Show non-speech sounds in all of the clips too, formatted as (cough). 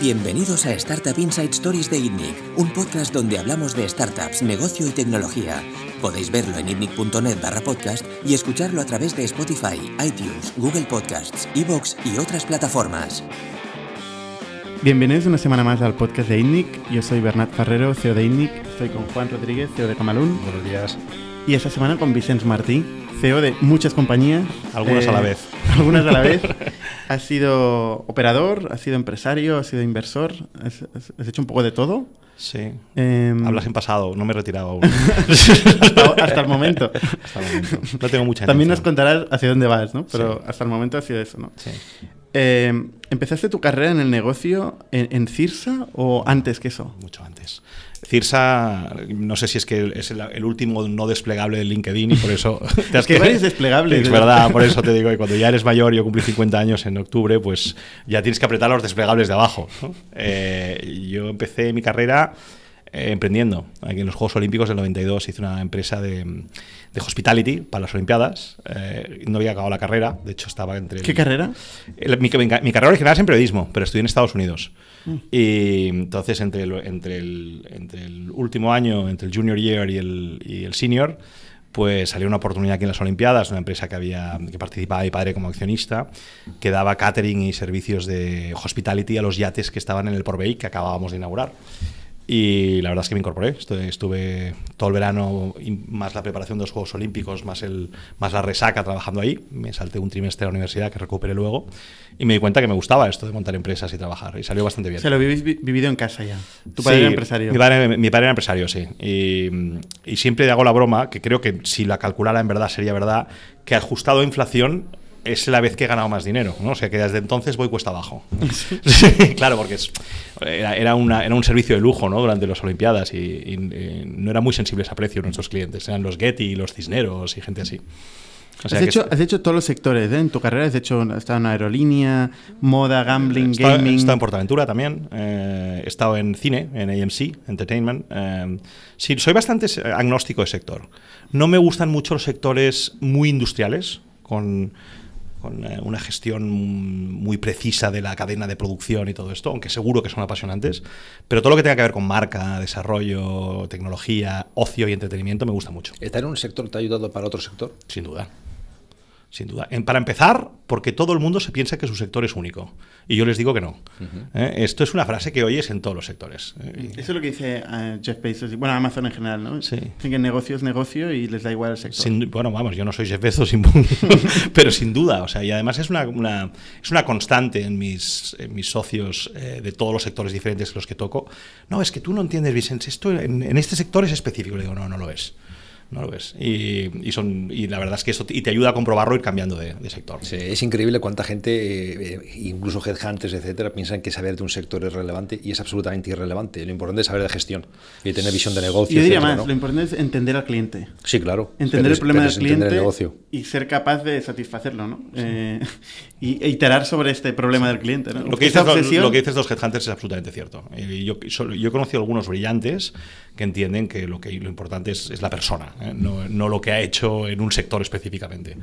Bienvenidos a Startup Inside Stories de ITNIC, un podcast donde hablamos de startups, negocio y tecnología. Podéis verlo en itnic.net barra podcast y escucharlo a través de Spotify, iTunes, Google Podcasts, Evox y otras plataformas. Bienvenidos una semana más al podcast de ITNIC. Yo soy Bernat Ferrero, CEO de ITNIC. Estoy con Juan Rodríguez, CEO de Camalún. Buenos días. Y esta semana con Vicens Martí, CEO de muchas compañías. Algunas a la Eh, vez. (laughs) Algunas a la vez. (laughs) Has sido operador, has sido empresario, has sido inversor. Has, has- hecho un poco de todo. Sí. Em, Hablas en pasado, no me he retirado aún. (laughs) hasta, hasta el momento. Hasta el momento. No tengo mucha También nos contarás hacia dónde vas, ¿no? Pero Sí. hasta el momento ha sido eso, ¿no? Sí. Eh, ¿Empezaste tu carrera en el negocio en, en Cirsa o antes que eso? Mucho antes. Cirsa, no sé si es que es el, el último no desplegable de LinkedIn y por eso... (laughs) te has que hay varios desplegables. Es verdad, por eso te digo que cuando ya eres mayor, yo cumplí 50 años en octubre, pues ya tienes que apretar los desplegables de abajo. ¿no? Eh, yo empecé mi carrera eh, emprendiendo. Aquí en los Juegos Olímpicos del 92 hice una empresa de, de hospitality para las Olimpiadas. Eh, no había acabado la carrera, de hecho estaba entre... el- ¿Qué carrera? el- mi, mi- mi carrera original es en periodismo, pero estudié en Estados Unidos. Mm. Y entonces, entre el, entre, el, entre el último año, entre el junior year y el, y el senior, pues salió una oportunidad aquí en las Olimpiadas, una empresa que había que participaba mi padre como accionista, que daba catering y servicios de hospitality a los yates que estaban en el Port Bay que acabábamos de inaugurar. Y la verdad es que me incorporé. Estuve, estuve todo el verano, más la preparación de los Juegos Olímpicos, más, el, más la resaca trabajando ahí. Me salté un trimestre a la universidad que recuperé luego. Y me di cuenta que me gustaba esto de montar empresas y trabajar. Y salió bastante bien. Se lo habéis vi- vivido en casa ya. Tu padre Sí, era empresario. Mi padre, mi padre era empresario, sí. Y, y siempre hago la broma, que creo que si la calculara en verdad sería verdad, que ajustado a inflación es la vez que he ganado más dinero. ¿no? O sea que desde entonces voy cuesta abajo. (laughs) (laughs) Sí, claro, porque es- era, era una- era un servicio de lujo ¿no? durante las Olimpiadas y, y, eh, no eran muy sensibles a precio nuestros clientes. Eran los Getty, los Cisneros y gente así. O sea has, hecho, es- has hecho todos los sectores, ¿eh? En tu carrera has hecho has estado en aerolínea, moda, gambling, estado- gaming. He estado en Portaventura también. eh, he estado en cine, en AMC, Entertainment. eh, sí, soy bastante agnóstico de sector. No me gustan mucho los sectores muy industriales, con, con, eh, una gestión muy precisa de la cadena de producción y todo esto, aunque seguro que son apasionantes. Pero todo lo que tenga que ver con marca, desarrollo, tecnología, ocio y entretenimiento me gusta mucho. ¿Estar en un sector te ha ayudado para otro sector? Sin duda. Sin duda. En- para empezar, porque todo el mundo se piensa que su sector es único. Y yo les digo que no. ¿Eh? Esto es una frase que oyes en todos los sectores. Eh, Eso es lo que dice eh, Jeff Bezos, bueno, Amazon en general, ¿no? Sí. Dicen que negocio es negocio y les da igual el sector. Sin- bueno, vamos, yo no soy Jeff Bezos, (laughs) sin- pero sin duda. O sea, y además es una, una- es una constante en mis, en mis socios eh, de todos los sectores diferentes en los que toco. No, es que tú no entiendes, Vicente, esto en, en este sector es específico. Le digo, no, no lo es. No lo es. Y, y son, y la verdad es que eso te- y te ayuda a comprobarlo ir cambiando de, de sector. Sí, es increíble cuánta gente, eh, eh, incluso headhunters, etcétera, piensan que saber de un sector es relevante y es absolutamente irrelevante. Lo importante es saber de gestión y tener visión de negocio. Yo diría etcétera, más, ¿no? lo importante es entender al cliente. Sí, claro. Entender Pero el problema del cliente el negocio. y ser capaz de satisfacerlo, ¿no? Eh, (laughs) y e iterar sobre este problema del cliente, ¿no? Lo que, dices, lo- obsesión- lo que dices de los headhunters es absolutamente cierto. Eh, yo, solo- yo he conocido algunos brillantes que entienden que lo, que, lo importante es, es la persona, ¿eh? no, no lo que ha hecho en un sector específicamente.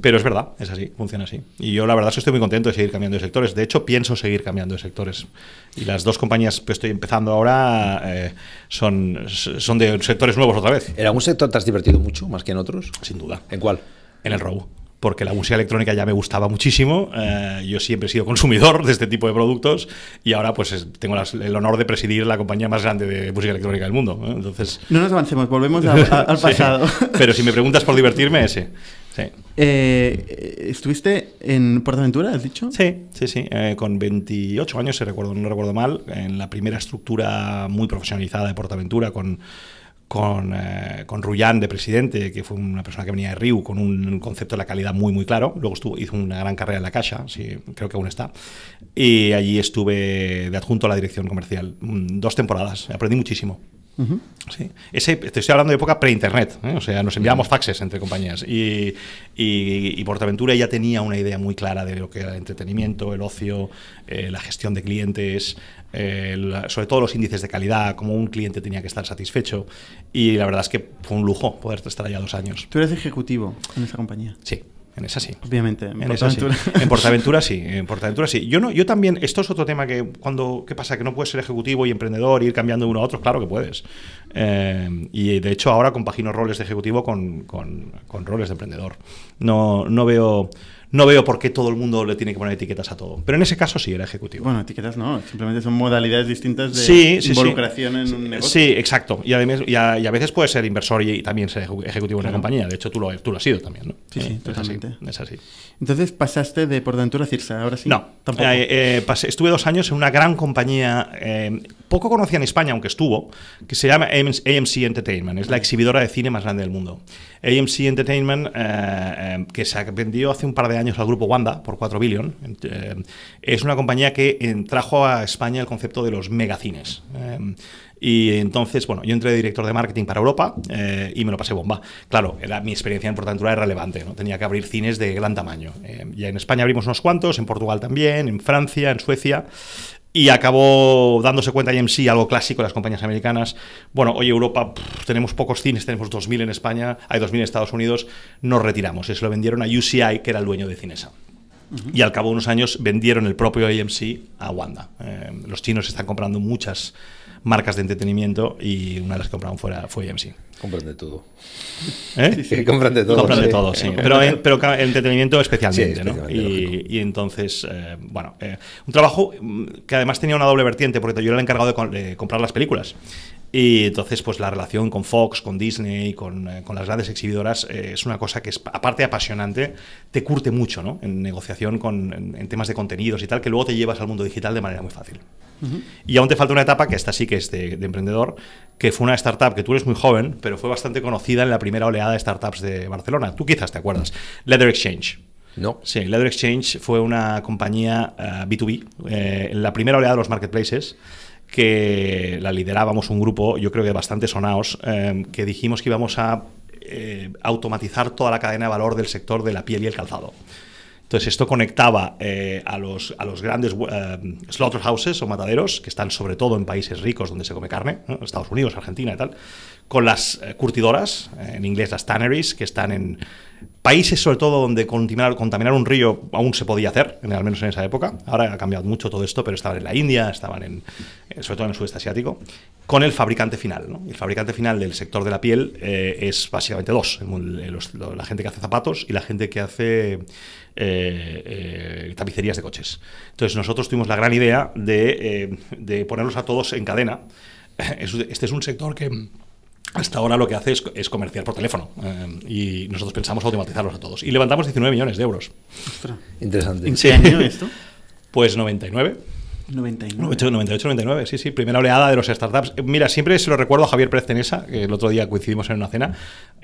Pero es verdad, es así, funciona así. Y yo la verdad es que estoy muy contento de seguir cambiando de sectores. De hecho, pienso seguir cambiando de sectores. Y las dos compañías que estoy empezando ahora eh, son, son de sectores nuevos otra vez, ¿En algún sector te has divertido mucho, más que en otros? sin duda. ¿En cuál? En el robo. Porque la música electrónica ya me gustaba muchísimo. eh, yo siempre he sido consumidor de este tipo de productos y ahora pues es- tengo las- el honor de presidir la compañía más grande de música electrónica del mundo. ¿eh? Entonces, No nos avancemos, volvemos a- a- (laughs) al sí. pasado. Pero si me preguntas por divertirme, ese. Sí. Eh, ¿Estuviste en Portaventura, has dicho? Sí, sí, sí. eh, con 28 años, si recuerdo, no recuerdo mal, en la primera estructura muy profesionalizada de Portaventura, con, con, eh, con Rullán de presidente, que fue una persona que venía de Riu, con un concepto de la calidad muy, muy claro. Luego estuvo, hizo una gran carrera en la Caixa, sí, creo que aún está. Y allí estuve de adjunto a la dirección comercial. Mm, Dos temporadas, aprendí muchísimo. Sí. Ese, te estoy hablando de época pre-internet, ¿eh? o sea, nos enviábamos faxes entre compañías. Y, y, y, Portaventura ya tenía una idea muy clara de lo que era el entretenimiento, el ocio, eh, la gestión de clientes, eh, la, sobre todo los índices de calidad, como un cliente tenía que estar satisfecho. Y la verdad es que fue un lujo poder estar allá dos años. ¿Tú eres ejecutivo en esa compañía? Sí. En esa sí. Obviamente. En, en Portaventura. Sí. En Portaventura sí. En Portaventura sí. Yo no, yo también. Esto es otro tema que cuando qué pasa que no puedes ser ejecutivo y emprendedor ir cambiando de uno a otro. Claro que puedes. Eh, y de hecho ahora compagino roles de ejecutivo con, con, con roles de emprendedor. No, no veo no veo por qué todo el mundo le tiene que poner etiquetas a todo. Pero en ese caso sí era ejecutivo. Bueno, etiquetas no, simplemente son modalidades distintas de sí, sí, involucración sí. en un negocio. Sí, exacto. Y, además, y, a, y a veces puedes ser inversor y, y también ser ejecutivo en una compañía. De hecho, tú lo, tú lo has sido también, ¿no? Sí, sí, es totalmente. Así, es así. Entonces pasaste de Portaventura a Cirsa, ahora sí. No, tampoco. Eh, eh, pasé, estuve dos años en una gran compañía, eh, poco conocida en España, aunque estuvo, que se llama AMC Entertainment. Es la exhibidora de cine más grande del mundo. AMC Entertainment, eh, que se vendió hace un par de años al grupo Wanda por 4 billion, eh, es una compañía que trajo a España el concepto de los megacines. Eh, y entonces, bueno, yo entré de director de marketing para Europa eh, y me lo pasé bomba. Claro, era, mi experiencia en Portaventura era relevante, ¿no? Tenía que abrir cines de gran tamaño. Eh, ya en España abrimos unos cuantos, en Portugal también, en Francia, en Suecia. Y acabó dándose cuenta IMC, algo clásico de las compañías americanas. Bueno, hoy Europa pff, tenemos pocos cines, tenemos 2.000 en España, hay 2.000 en Estados Unidos, nos retiramos. Y se lo vendieron a UCI, que era el dueño de Cinesa. Uh -huh. Y al cabo de unos años vendieron el propio AMC a Wanda. Eh, los chinos están comprando muchas marcas de entretenimiento y una de las que compraron fuera fue AMC. Compran de todo. ¿Eh? (laughs) Sí, sí. Compran de todo. Compran de todo, sí. Pero, eh, pero entretenimiento especialmente, sí, ¿no? especialmente, Y, y, entonces, eh, bueno, eh, un trabajo que además tenía una doble vertiente, porque yo era el encargado de, de comprar las películas. Y entonces, pues la relación con Fox, con Disney, con, eh, con las grandes exhibidoras eh, es una cosa que, es, aparte de apasionante, te curte mucho, ¿no? En negociación con, en, en, temas de contenidos y tal, que luego te llevas al mundo digital de manera muy fácil. Uh -huh. Y aún te falta una etapa, que esta sí que es de, de, emprendedor, que fue una startup que tú eres muy joven, pero fue bastante conocida en la primera oleada de startups de Barcelona. Tú quizás te acuerdas. Leather Exchange. No. Sí, Leather Exchange fue una compañía uh, B2B, eh, en la primera oleada de los marketplaces que la liderábamos un grupo, yo creo que bastante sonados, eh, que dijimos que íbamos a eh, automatizar toda la cadena de valor del sector de la piel y el calzado. Entonces esto conectaba eh, a, los, a los grandes uh, slaughterhouses o mataderos, que están sobre todo en países ricos donde se come carne. Estados Unidos, Argentina y tal, con las eh, curtidoras, en inglés las tanneries, que están en países sobre todo donde contaminar, un río aún se podía hacer, al menos en esa época. Ahora ha cambiado mucho todo esto, pero estaban en la India, estaban en, eh, sobre todo en el sudeste asiático, con el fabricante final. ¿no? El fabricante final del sector de la piel eh, es básicamente dos, los, la gente que hace zapatos y la gente que hace eh, eh, tapicerías de coches. Entonces nosotros tuvimos la gran idea de, eh, de ponerlos a todos en cadena. (laughs) Este es un sector que hasta ahora lo que hace es, es comerciar por teléfono eh, y nosotros pensamos automatizarlos a todos. Y levantamos 19 millones de euros. Ostras. Interesante. ¿En qué año esto? (laughs) Pues 99. 99. 98, 99, sí, sí, primera oleada de los startups. Mira, siempre se lo recuerdo a Javier Pérez Tenesa, que el otro día coincidimos en una cena.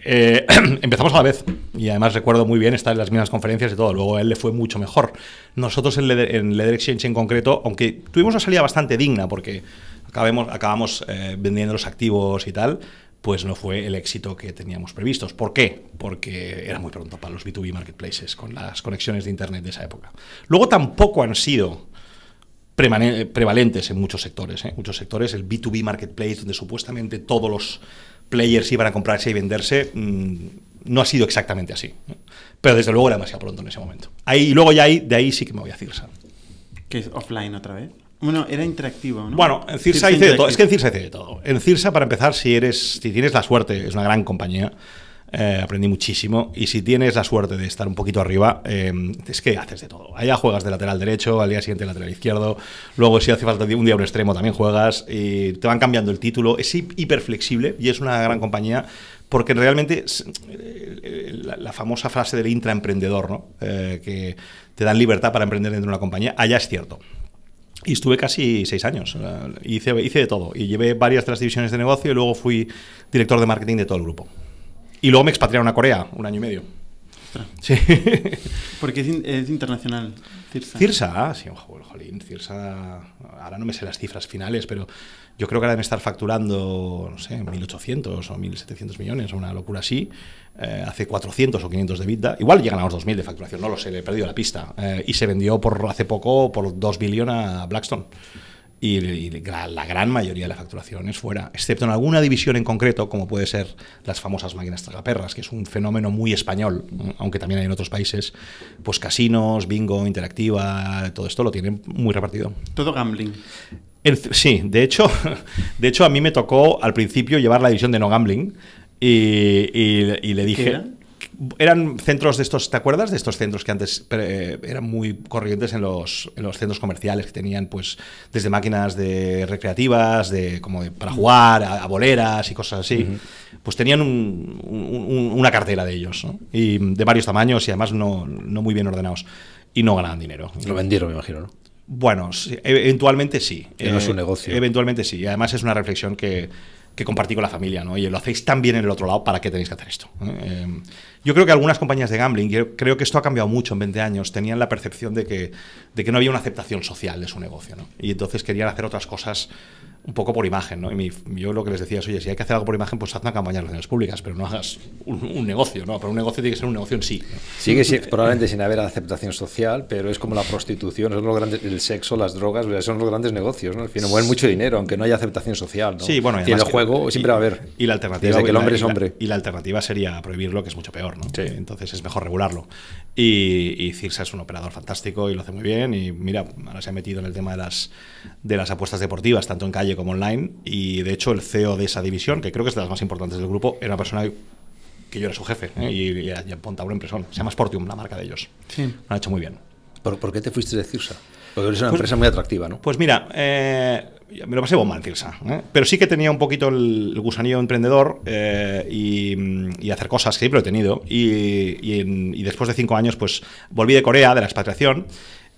Eh, (clears throat) empezamos a la vez y además recuerdo muy bien estar en las mismas conferencias y todo. Luego a él le fue mucho mejor. Nosotros en Leather, en Leather Exchange en concreto, aunque tuvimos una salida bastante digna porque acabamos, acabamos eh, vendiendo los activos y tal, pues no fue el éxito que teníamos previstos. ¿Por qué? Porque era muy pronto para los B2B marketplaces con las conexiones de Internet de esa época. Luego tampoco han sido prevalentes en muchos sectores. ¿eh? Muchos sectores, el B2B marketplace, donde supuestamente todos los players iban a comprarse y venderse, mmm, no ha sido exactamente así. ¿eh? Pero desde luego era demasiado pronto en ese momento. Ahí, luego ya de ahí sí que me voy a Cirsa. Que es offline otra vez. Bueno, era interactivo, ¿no? Bueno, en Cirsa, Cirsa hice de todo. Es que en Cirsa hice de todo. En Cirsa, para empezar, si eres, si tienes la suerte, es una gran compañía. Eh, aprendí muchísimo y si tienes la suerte de estar un poquito arriba, eh, es que haces de todo. Allá juegas de lateral derecho, al día siguiente lateral izquierdo, luego si hace falta un día un extremo también juegas y te van cambiando el título. Es hiper flexible y es una gran compañía porque realmente la, la famosa frase del intraemprendedor, ¿no? Eh, que te dan libertad para emprender dentro de una compañía, allá es cierto. Y estuve casi seis años. Hice, hice de todo. Y llevé varias de las divisiones de negocio y luego fui director de marketing de todo el grupo. Y luego me expatriaron a Corea un año y medio. Sí. (laughs) Porque es, in- es internacional. Cirsa. Cirsa, ah, sí, ojo, jolín, Cirsa, ahora no me sé las cifras finales, pero yo creo que deben estar facturando, no sé, 1.800 o 1.700 millones una locura así. Eh, hace 400 o 500 de vida. Igual llegan a los 2.000 de facturación, no lo sé, he perdido la pista. Eh, y se vendió por hace poco por 2 billones a Blackstone. Y, la, la gran mayoría de la facturación es fuera, excepto en alguna división en concreto, como puede ser las famosas máquinas tragaperras, que es un fenómeno muy español, aunque también hay en otros países, pues casinos, bingo, interactiva, todo esto lo tienen muy repartido. Todo gambling. El- sí, de hecho, (laughs) de hecho a mí me tocó al principio llevar la división de no gambling y, y- y le dije... era? Eran centros de estos, ¿te acuerdas de estos centros que antes eh, eran muy corrientes en los, en los centros comerciales que tenían pues desde máquinas de recreativas, de como de- para jugar, a, a boleras y cosas así? Pues tenían un- un- un- una cartera de ellos, ¿no? Y de varios tamaños y además no, no muy bien ordenados. Y no ganaban dinero. Lo vendieron, me imagino, ¿no? Bueno, e- eventualmente sí. Que no es un negocio. Eventualmente sí. Y además es una reflexión que, que compartí con la familia, ¿no? Y lo hacéis tan bien en el otro lado, ¿para qué tenéis que hacer esto? ¿Eh? Eh, yo creo que algunas compañías de gambling, yo creo que esto ha cambiado mucho en 20 años, tenían la percepción de que, de que no había una aceptación social de su negocio, ¿no? Y entonces querían hacer otras cosas un poco por imagen, ¿no? Y mi- yo lo que les decía es, oye, si hay que hacer algo por imagen, pues haz una campaña de relaciones públicas, pero no hagas un, un negocio, ¿no? Pero un negocio tiene que ser un negocio en sí. ¿no? Sigue si- probablemente sin haber aceptación social, pero es como la prostitución, son los grandes, el sexo, las drogas, son los grandes negocios, ¿no? Al final mueven mucho dinero, aunque no haya aceptación social, ¿no? Sí, bueno, y el juego y- siempre va a haber. Y la alternativa. Desde que el la- hombre es y la- hombre. Y la alternativa sería prohibirlo, que es mucho peor, ¿no? Sí. Entonces es mejor regularlo. Y, y Cirsa es un operador fantástico y lo hace muy bien. Y mira, ahora se ha metido en el tema de las, de las apuestas deportivas, tanto en calle como online. Y de hecho, el CEO de esa división, que creo que es de las más importantes del grupo, era una persona que yo era su jefe ¿eh? y, y, y ha montado una empresa. Se llama Sportium, la marca de ellos. Sí. Lo han hecho muy bien. ¿Por, por qué te fuiste de Cirsa? Porque es una Pues- empresa muy atractiva, ¿no? Pues mira, eh, me lo pasé bomba en Cirsa, ¿eh? pero sí que tenía un poquito el, el gusanillo emprendedor eh, y, y hacer cosas que siempre lo he tenido. Y, y en- y después de cinco años, pues volví de Corea, de la expatriación,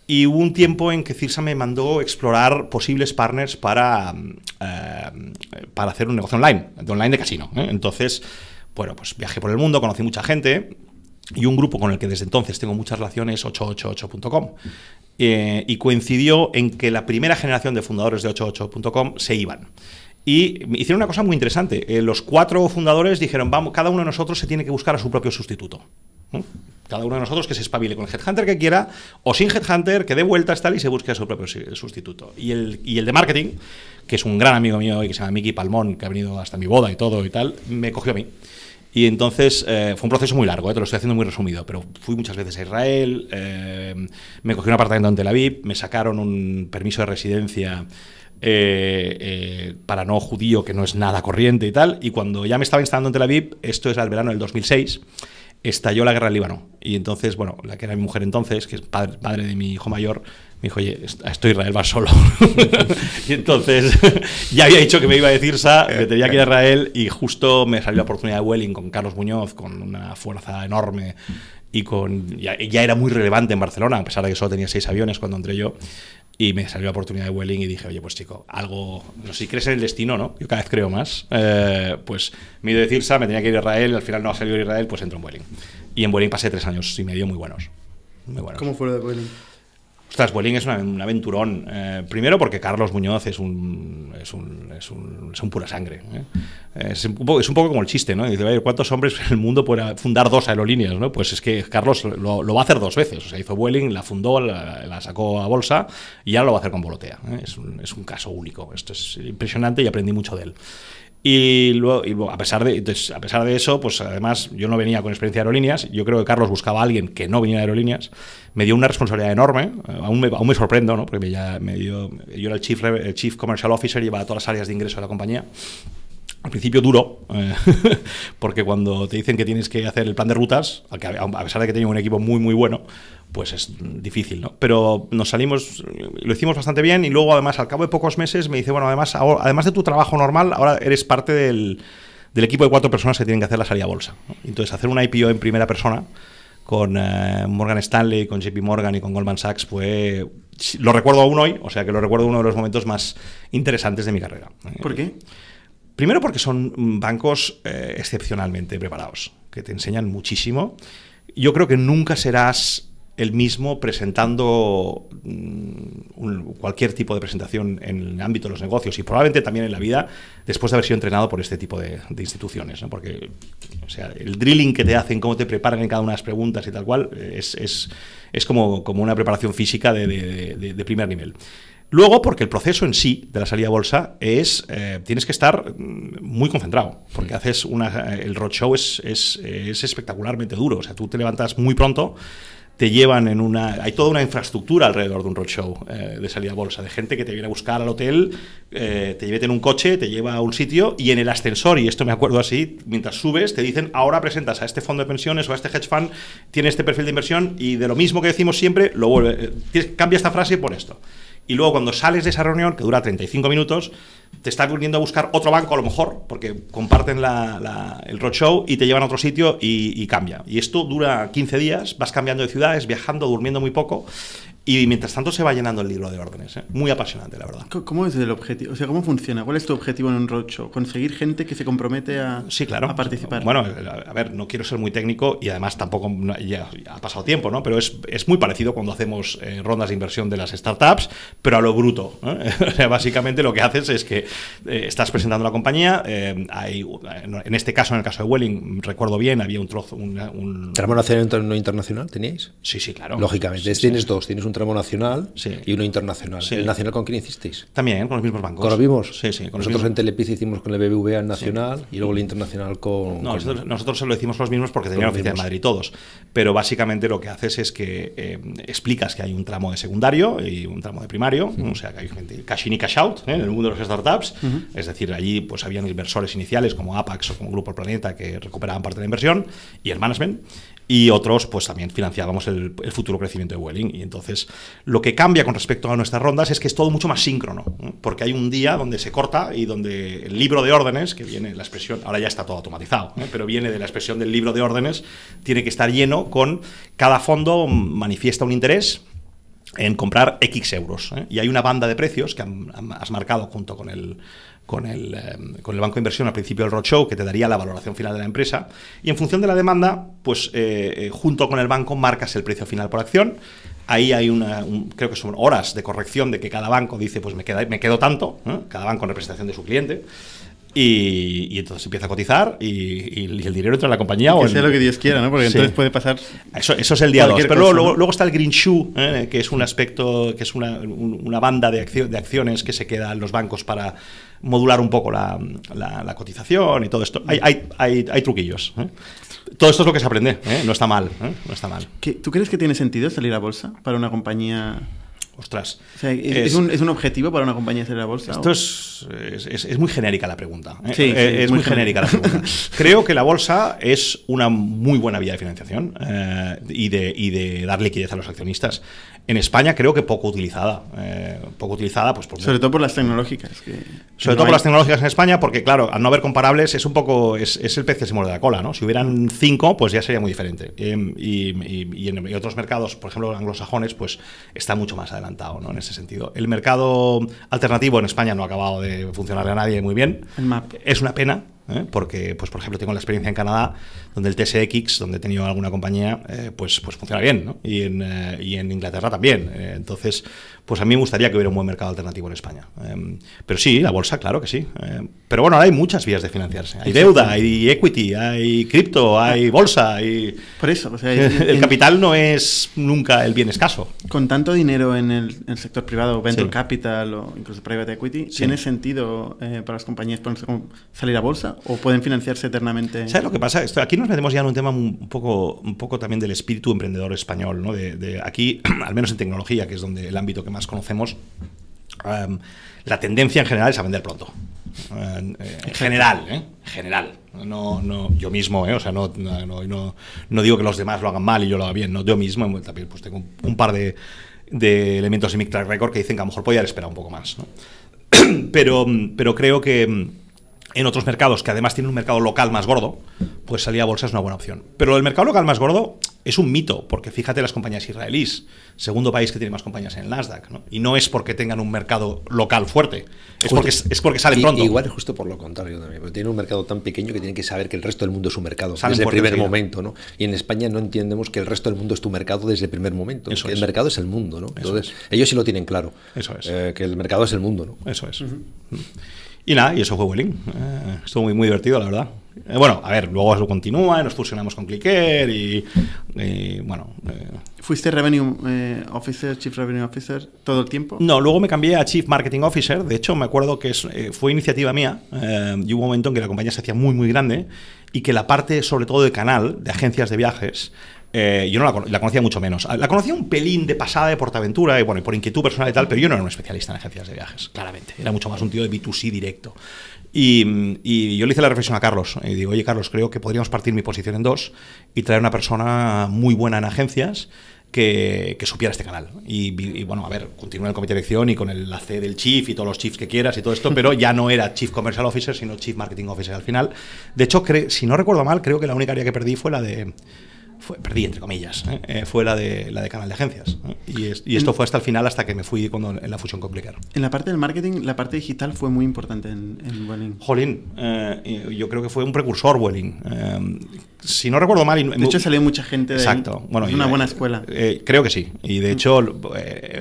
y hubo un tiempo en que Cirsa me mandó explorar posibles partners para, eh, para hacer un negocio online, de online de casino. ¿eh? Entonces, bueno, pues viajé por el mundo, conocí mucha gente, y un grupo con el que desde entonces tengo muchas relaciones, 888.com. Eh, y coincidió en que la primera generación de fundadores de 88.com se iban. Y hicieron una cosa muy interesante. Eh, los cuatro fundadores dijeron, vamos, cada uno de nosotros se tiene que buscar a su propio sustituto. Cada uno de nosotros que se espabile con el headhunter que quiera o sin headhunter, que dé vueltas tal y se busque a su propio sustituto. Y el, y el de marketing, que es un gran amigo mío y que se llama Miki Palmón, que ha venido hasta mi boda y todo y tal, me cogió a mí. Y entonces eh, fue un proceso muy largo, eh, te lo estoy haciendo muy resumido, pero fui muchas veces a Israel, eh, me cogí un apartamento en Tel Aviv, me sacaron un permiso de residencia eh, para no judío, que no es nada corriente y tal, y cuando ya me estaba instalando en Tel Aviv, esto era el verano del 2006, estalló la guerra del Líbano. Y entonces, bueno, la que era mi mujer entonces, que es padre, padre de mi hijo mayor, me dijo, oye, a esto Israel va solo. (laughs) y entonces, (laughs) ya había dicho que me iba a decir Sa, me tenía que ir a Israel y justo me salió la oportunidad de Welling con Carlos Muñoz, con una fuerza enorme y con ya, ya era muy relevante en Barcelona, a pesar de que solo tenía seis aviones cuando entré yo. Y me salió la oportunidad de Welling y dije, oye, pues chico, algo, no sé si crees en el destino, ¿no? Yo cada vez creo más. Eh, pues me he ido de Cirsa, me tenía que ir a Israel, al final no ha salido de Israel, pues entro en Welling. Y en Welling pasé tres años y medio muy buenos. Muy buenos. ¿Cómo fue lo de Vueling? Ostras, Vueling es un aventurón. Eh, primero porque Carlos Muñoz es un, es un, es un, es un pura sangre. ¿eh? Es, un poco, es un poco como el chiste, ¿no? Dice, "Oye, ¿cuántos hombres en el mundo pueden fundar dos aerolíneas? ¿no? Pues es que Carlos lo, va a hacer dos veces. O sea, hizo Vueling, la fundó, la, sacó a bolsa y ahora lo va a hacer con Volotea. ¿eh? Es, un, es un caso único. Esto es impresionante y aprendí mucho de él. Y luego, y a, pesar de, entonces, a pesar de eso, pues además yo no venía con experiencia de aerolíneas, yo creo que Carlos buscaba a alguien que no viniera de aerolíneas, me dio una responsabilidad enorme, eh, aún me, aún me sorprendo, ¿no? porque me, ya, me dio, yo era el chief, el chief Commercial Officer, llevaba todas las áreas de ingreso de la compañía. Al principio duro, eh, (laughs) porque cuando te dicen que tienes que hacer el plan de rutas, a pesar de que tenía un equipo muy muy bueno, pues es difícil, ¿no? Pero nos salimos, lo hicimos bastante bien y luego además al cabo de pocos meses me dice, bueno, además, además de tu trabajo normal, ahora eres parte del, equipo de cuatro personas que tienen que hacer la salida bolsa. Entonces hacer una IPO en primera persona con eh, Morgan Stanley, con JP Morgan y con Goldman Sachs fue, lo recuerdo aún hoy, o sea que lo recuerdo uno de los momentos más interesantes de mi carrera. ¿Por qué? Primero porque son bancos eh, excepcionalmente preparados, que te enseñan muchísimo yo creo que nunca serás el mismo presentando mm, cualquier tipo de presentación en el ámbito de los negocios y probablemente también en la vida después de haber sido entrenado por este tipo de, instituciones. Porque o sea, el drilling que te hacen, cómo te preparan en cada una de las preguntas y tal cual, es, es, como, como, una preparación física de, primer nivel. Luego, porque el proceso en sí de la salida a bolsa es, eh, tienes que estar mm, muy concentrado, porque haces una, el roadshow es, es, es espectacularmente duro, o sea, tú te levantas muy pronto, te llevan en una... Hay toda una infraestructura alrededor de un roadshow eh, de salida a bolsa, de gente que te viene a buscar al hotel, eh, te lleva en un coche, te lleva a un sitio y en el ascensor, y esto me acuerdo así, mientras subes te dicen, ahora presentas a este fondo de pensiones o a este hedge fund, tiene este perfil de inversión y de lo mismo que decimos siempre, lo vuelve, eh, cambia esta frase por esto. Y luego cuando sales de esa reunión, que dura 35 minutos, te está viniendo a buscar otro banco a lo mejor, porque comparten el roadshow y te llevan a otro sitio y, y, cambia. Y esto dura 15 días, vas cambiando de ciudades, viajando, durmiendo muy poco y mientras tanto se va llenando el libro de órdenes. ¿eh? Muy apasionante, la verdad. ¿Cómo es el objetivo? O sea, ¿cómo funciona? ¿Cuál es tu objetivo en un roadshow? ¿Conseguir gente que se compromete a, sí, claro. a participar? Bueno, a ver, no quiero ser muy técnico y además tampoco ya, ha pasado tiempo, ¿no? Pero es, es muy parecido cuando hacemos eh, rondas de inversión de las startups, pero a lo bruto. ¿eh? (laughs) o sea, básicamente lo que haces es que estás presentando la compañía. hay, en este caso, en el caso de Welling, recuerdo bien, había un trozo. un... ¿Tramo nacional no internacional teníais? Sí, sí, claro. Lógicamente. tienes dos. Tienes un tramo nacional y uno internacional. ¿El nacional con quién hicisteis? También, con los mismos bancos. ¿Con los mismos? Sí, sí. nosotros en Telepiz hicimos con el BBVA nacional y luego el internacional con... No, nosotros, se lo hicimos los mismos porque tenían oficina de Madrid todos. Pero básicamente lo que haces es que eh, explicas que hay un tramo de secundario y un tramo de primario, o sea, que hay gente cash in y cash out ¿eh? en el mundo de las startups. Es decir, allí pues habían inversores iniciales como Apax o como Grupo Planeta que recuperaban parte de la inversión y el management y otros pues también financiábamos el, futuro crecimiento de Welling. Y entonces lo que cambia con respecto a nuestras rondas es que es todo mucho más síncrono, porque hay un día donde se corta y donde el libro de órdenes, que viene la expresión, ahora ya está todo automatizado, pero viene de la expresión del libro de órdenes, tiene que estar lleno con cada fondo manifiesta un interés en comprar X euros. ¿eh? Y hay una banda de precios que has marcado junto con el, con el, eh, con el banco de inversión al principio del roadshow, que te daría la valoración final de la empresa. Y en función de la demanda, pues eh, eh, junto con el banco marcas el precio final por acción. Ahí hay una, creo que son horas de corrección de que cada banco dice, pues me, queda, me quedo tanto, cada banco en representación de su cliente. Y, entonces empieza a cotizar y, el dinero entra en la compañía. Que o sea lo que Dios quiera, ¿no? Porque entonces puede pasar. Eso, eso es el día 2. Pero luego, luego, está el Green Shoe, que es un aspecto, que es una, una banda de, de acciones que se queda en los bancos para modular un poco la, la, cotización y todo esto. Hay, hay, hay, hay truquillos. ¿eh? Todo esto es lo que se aprende, ¿eh? no está mal. ¿eh? No está mal. ¿Tú crees que tiene sentido salir a bolsa para una compañía Ostras. ¿es, un, objetivo para una compañía salir a bolsa? Esto es, es, muy genérica la pregunta. Sí, es, muy, genérica la pregunta. (laughs) Creo que la bolsa es una muy buena vía de financiación y, de, y de dar liquidez a los accionistas en España creo que poco utilizada. Eh, poco utilizada, pues por Sobre todo por las tecnológicas. Sobre todo por las tecnológicas en España, porque claro, al no haber comparables es un poco, es, el pez que se muerde la cola, ¿no? Si hubieran cinco, pues ya sería muy diferente. Em, y, en otros mercados, por ejemplo, anglosajones, pues está mucho más adelantado, ¿no? En ese sentido. El mercado alternativo en España no ha acabado de funcionarle a nadie muy bien. Es una pena, ¿eh? porque, pues, por ejemplo, tengo la experiencia en Canadá, donde el TSX, donde he tenido alguna compañía, eh, pues, pues funciona bien, ¿no? y, en, eh, y en Inglaterra también. entonces, pues a mí me gustaría que hubiera un buen mercado alternativo en España. Em, pero sí, la bolsa, claro que sí. Em, pero bueno, ahora hay muchas vías de financiarse. Hay deuda, hay equity, hay cripto, hay bolsa. Hay... Por eso, (laughs) el capital no es nunca el bien escaso. Con tanto dinero en el, sector privado, venture capital o incluso private equity, ¿tiene sentido eh, para las compañías salir a bolsa o pueden financiarse eternamente? ¿Sabes lo que pasa? Esto, aquí nos metemos ya en un tema un poco, un poco también del espíritu emprendedor español. ¿no? De, aquí, (clears throat) al menos en tecnología, que es donde el ámbito que más conocemos, em, la tendencia en general es a vender pronto. en general, ¿eh? general. No, no, yo mismo, ¿eh? o sea, no, no, no, digo que los demás lo hagan mal y yo lo haga bien, no, yo mismo también pues tengo un, par de, de, elementos en mi track record que dicen que a lo mejor podía haber esperado un poco más. (clears throat) pero, pero creo que en otros mercados que además tienen un mercado local más gordo, pues salir a bolsa es una buena opción. Pero el mercado local más gordo es un mito, porque fíjate las compañías israelíes, segundo país que tiene más compañías en el Nasdaq, ¿no? y no es porque tengan un mercado local fuerte, es, porque, es porque salen pronto. Igual es justo por lo contrario también, porque tiene un mercado tan pequeño que tienen que saber que el resto del mundo es su mercado desde el primer momento. ¿no? Y en España no entendemos que el resto del mundo es tu mercado desde el primer momento. Eso El mercado es el mundo. ¿no? Entonces, ellos sí lo tienen claro. Eso es. Eh, que el mercado es el mundo. ¿no? Eso es. Y nada, y eso fue Welling. Eh, estuvo muy, muy divertido, la verdad. Eh, bueno, a ver, luego eso continúa, nos fusionamos con Clicker y, bueno. Eh. ¿Fuiste Revenue Officer, Chief Revenue Officer todo el tiempo? No, luego me cambié a Chief Marketing Officer. De hecho, me acuerdo que fue iniciativa mía y hubo un momento en que la compañía se hacía muy, muy grande y que la parte, sobre todo de canal, de agencias de viajes, eh, yo no la, conocía mucho menos. La conocía un pelín de pasada de Portaventura y bueno, por inquietud personal y tal, pero yo no era un especialista en agencias de viajes, claramente. Era mucho más un tío de B2C directo. Y, yo le hice la reflexión a Carlos y digo, oye Carlos, creo que podríamos partir mi posición en dos y traer una persona muy buena en agencias que, supiera este canal. Y, bueno, a ver, continué en el comité de dirección y con el, la C del Chief y todos los Chiefs que quieras y todo esto, pero ya no era Chief Commercial Officer, sino Chief Marketing Officer al final. De hecho, si no recuerdo mal, creo que la única área que perdí fue la de fue, perdí entre comillas, ¿eh? Eh, fue la de, la de canal de agencias. ¿eh? Y, y, esto fue hasta el final, hasta que me fui cuando, en la fusión Complicar. En la parte del marketing, la parte digital fue muy importante en, en Welling. Jolín, yo creo que fue un precursor Welling. si no recuerdo mal... De hecho salió mucha gente de Exacto. Bueno, es una buena escuela. creo que sí. Y de hecho,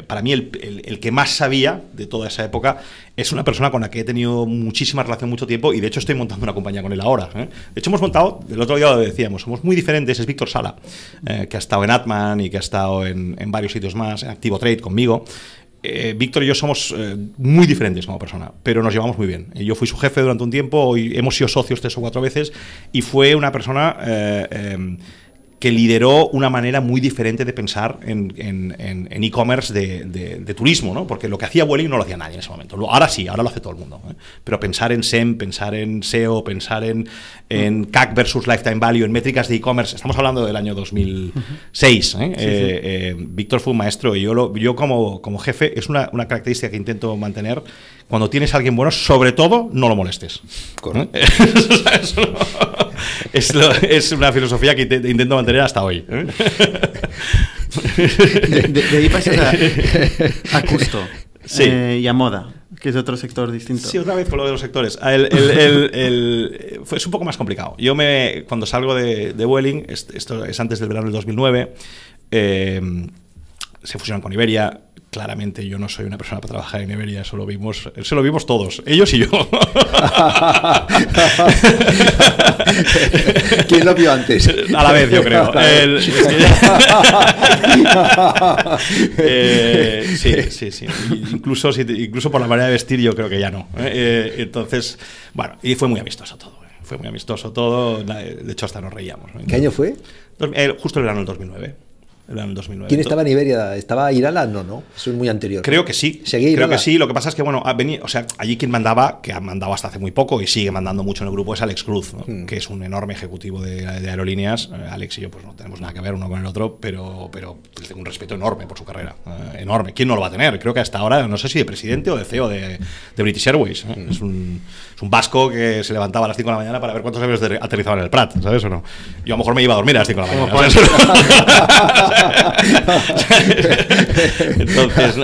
para mí el, que más sabía de toda esa época es una persona con la que he tenido muchísima relación mucho tiempo y de hecho estoy montando una compañía con él ahora. De hecho hemos montado, el otro día lo decíamos, somos muy diferentes, es Víctor Sala. Eh, que ha estado en Atman y que ha estado en, varios sitios más, en Activo Trade conmigo. Eh, Víctor y yo somos eh, muy diferentes como persona, pero nos llevamos muy bien. Yo fui su jefe durante un tiempo, y hemos sido socios tres o cuatro veces, y fue una persona que lideró una manera muy diferente de pensar en e-commerce de, turismo, ¿no? porque lo que hacía Welling no lo hacía nadie en ese momento. Ahora sí, ahora lo hace todo el mundo. ¿eh? Pero pensar en SEM, pensar en SEO, pensar en, en CAC versus Lifetime Value, en métricas de e-commerce, estamos hablando del año 2006. ¿eh? Eh, Víctor fue un maestro y yo, lo, yo como, como jefe es una, una característica que intento mantener. Cuando tienes a alguien bueno, sobre todo, no lo molestes. (laughs) es, es, una filosofía que intento mantener hasta hoy. ¿eh? De, ahí pasas a, Custo eh, y a Moda, que es otro sector distinto. Sí, otra vez con lo de los sectores. El, el, fue, es un poco más complicado. Yo me, cuando salgo de, de Welling, esto es antes del verano del 2009, eh, se fusionan con Iberia, claramente yo no soy una persona para trabajar en Iberia, eso lo vimos, eso lo vimos todos, ellos y yo. (laughs) ¿Quién lo vio antes? A la vez, yo creo. (laughs) (laughs) Eh, sí, sí, sí. Incluso, incluso por la manera de vestir, yo creo que ya no. ¿eh? Eh, entonces, bueno, y fue muy amistoso todo. Fue muy amistoso todo. De hecho, hasta nos reíamos. ¿Qué año fue? Justo el verano del 2009. ¿Quién estaba en Iberia? ¿Estaba Irala? No, no, eso es muy anterior. Creo que sí. ¿Seguía Creo que sí. Lo que pasa es que, bueno, venía, o sea, allí quien mandaba, que ha mandado hasta hace muy poco y sigue mandando mucho en el grupo, es Alex Cruz, hmm. que es un enorme ejecutivo de, aerolíneas. Eh, Alex y yo, pues no tenemos nada que ver uno con el otro, pero, pero tengo un respeto enorme por su carrera. Eh, enorme. ¿Quién no lo va a tener? Creo que hasta ahora, no sé si de presidente o de CEO de, British Airways. ¿eh? Hmm. Es, un, es, un, vasco que se levantaba a las 5 de la mañana para ver cuántos aviones aterrizaban en el Prat, ¿sabes o no? Yo a lo mejor me iba a dormir a las 5 de la mañana. (laughs) entonces,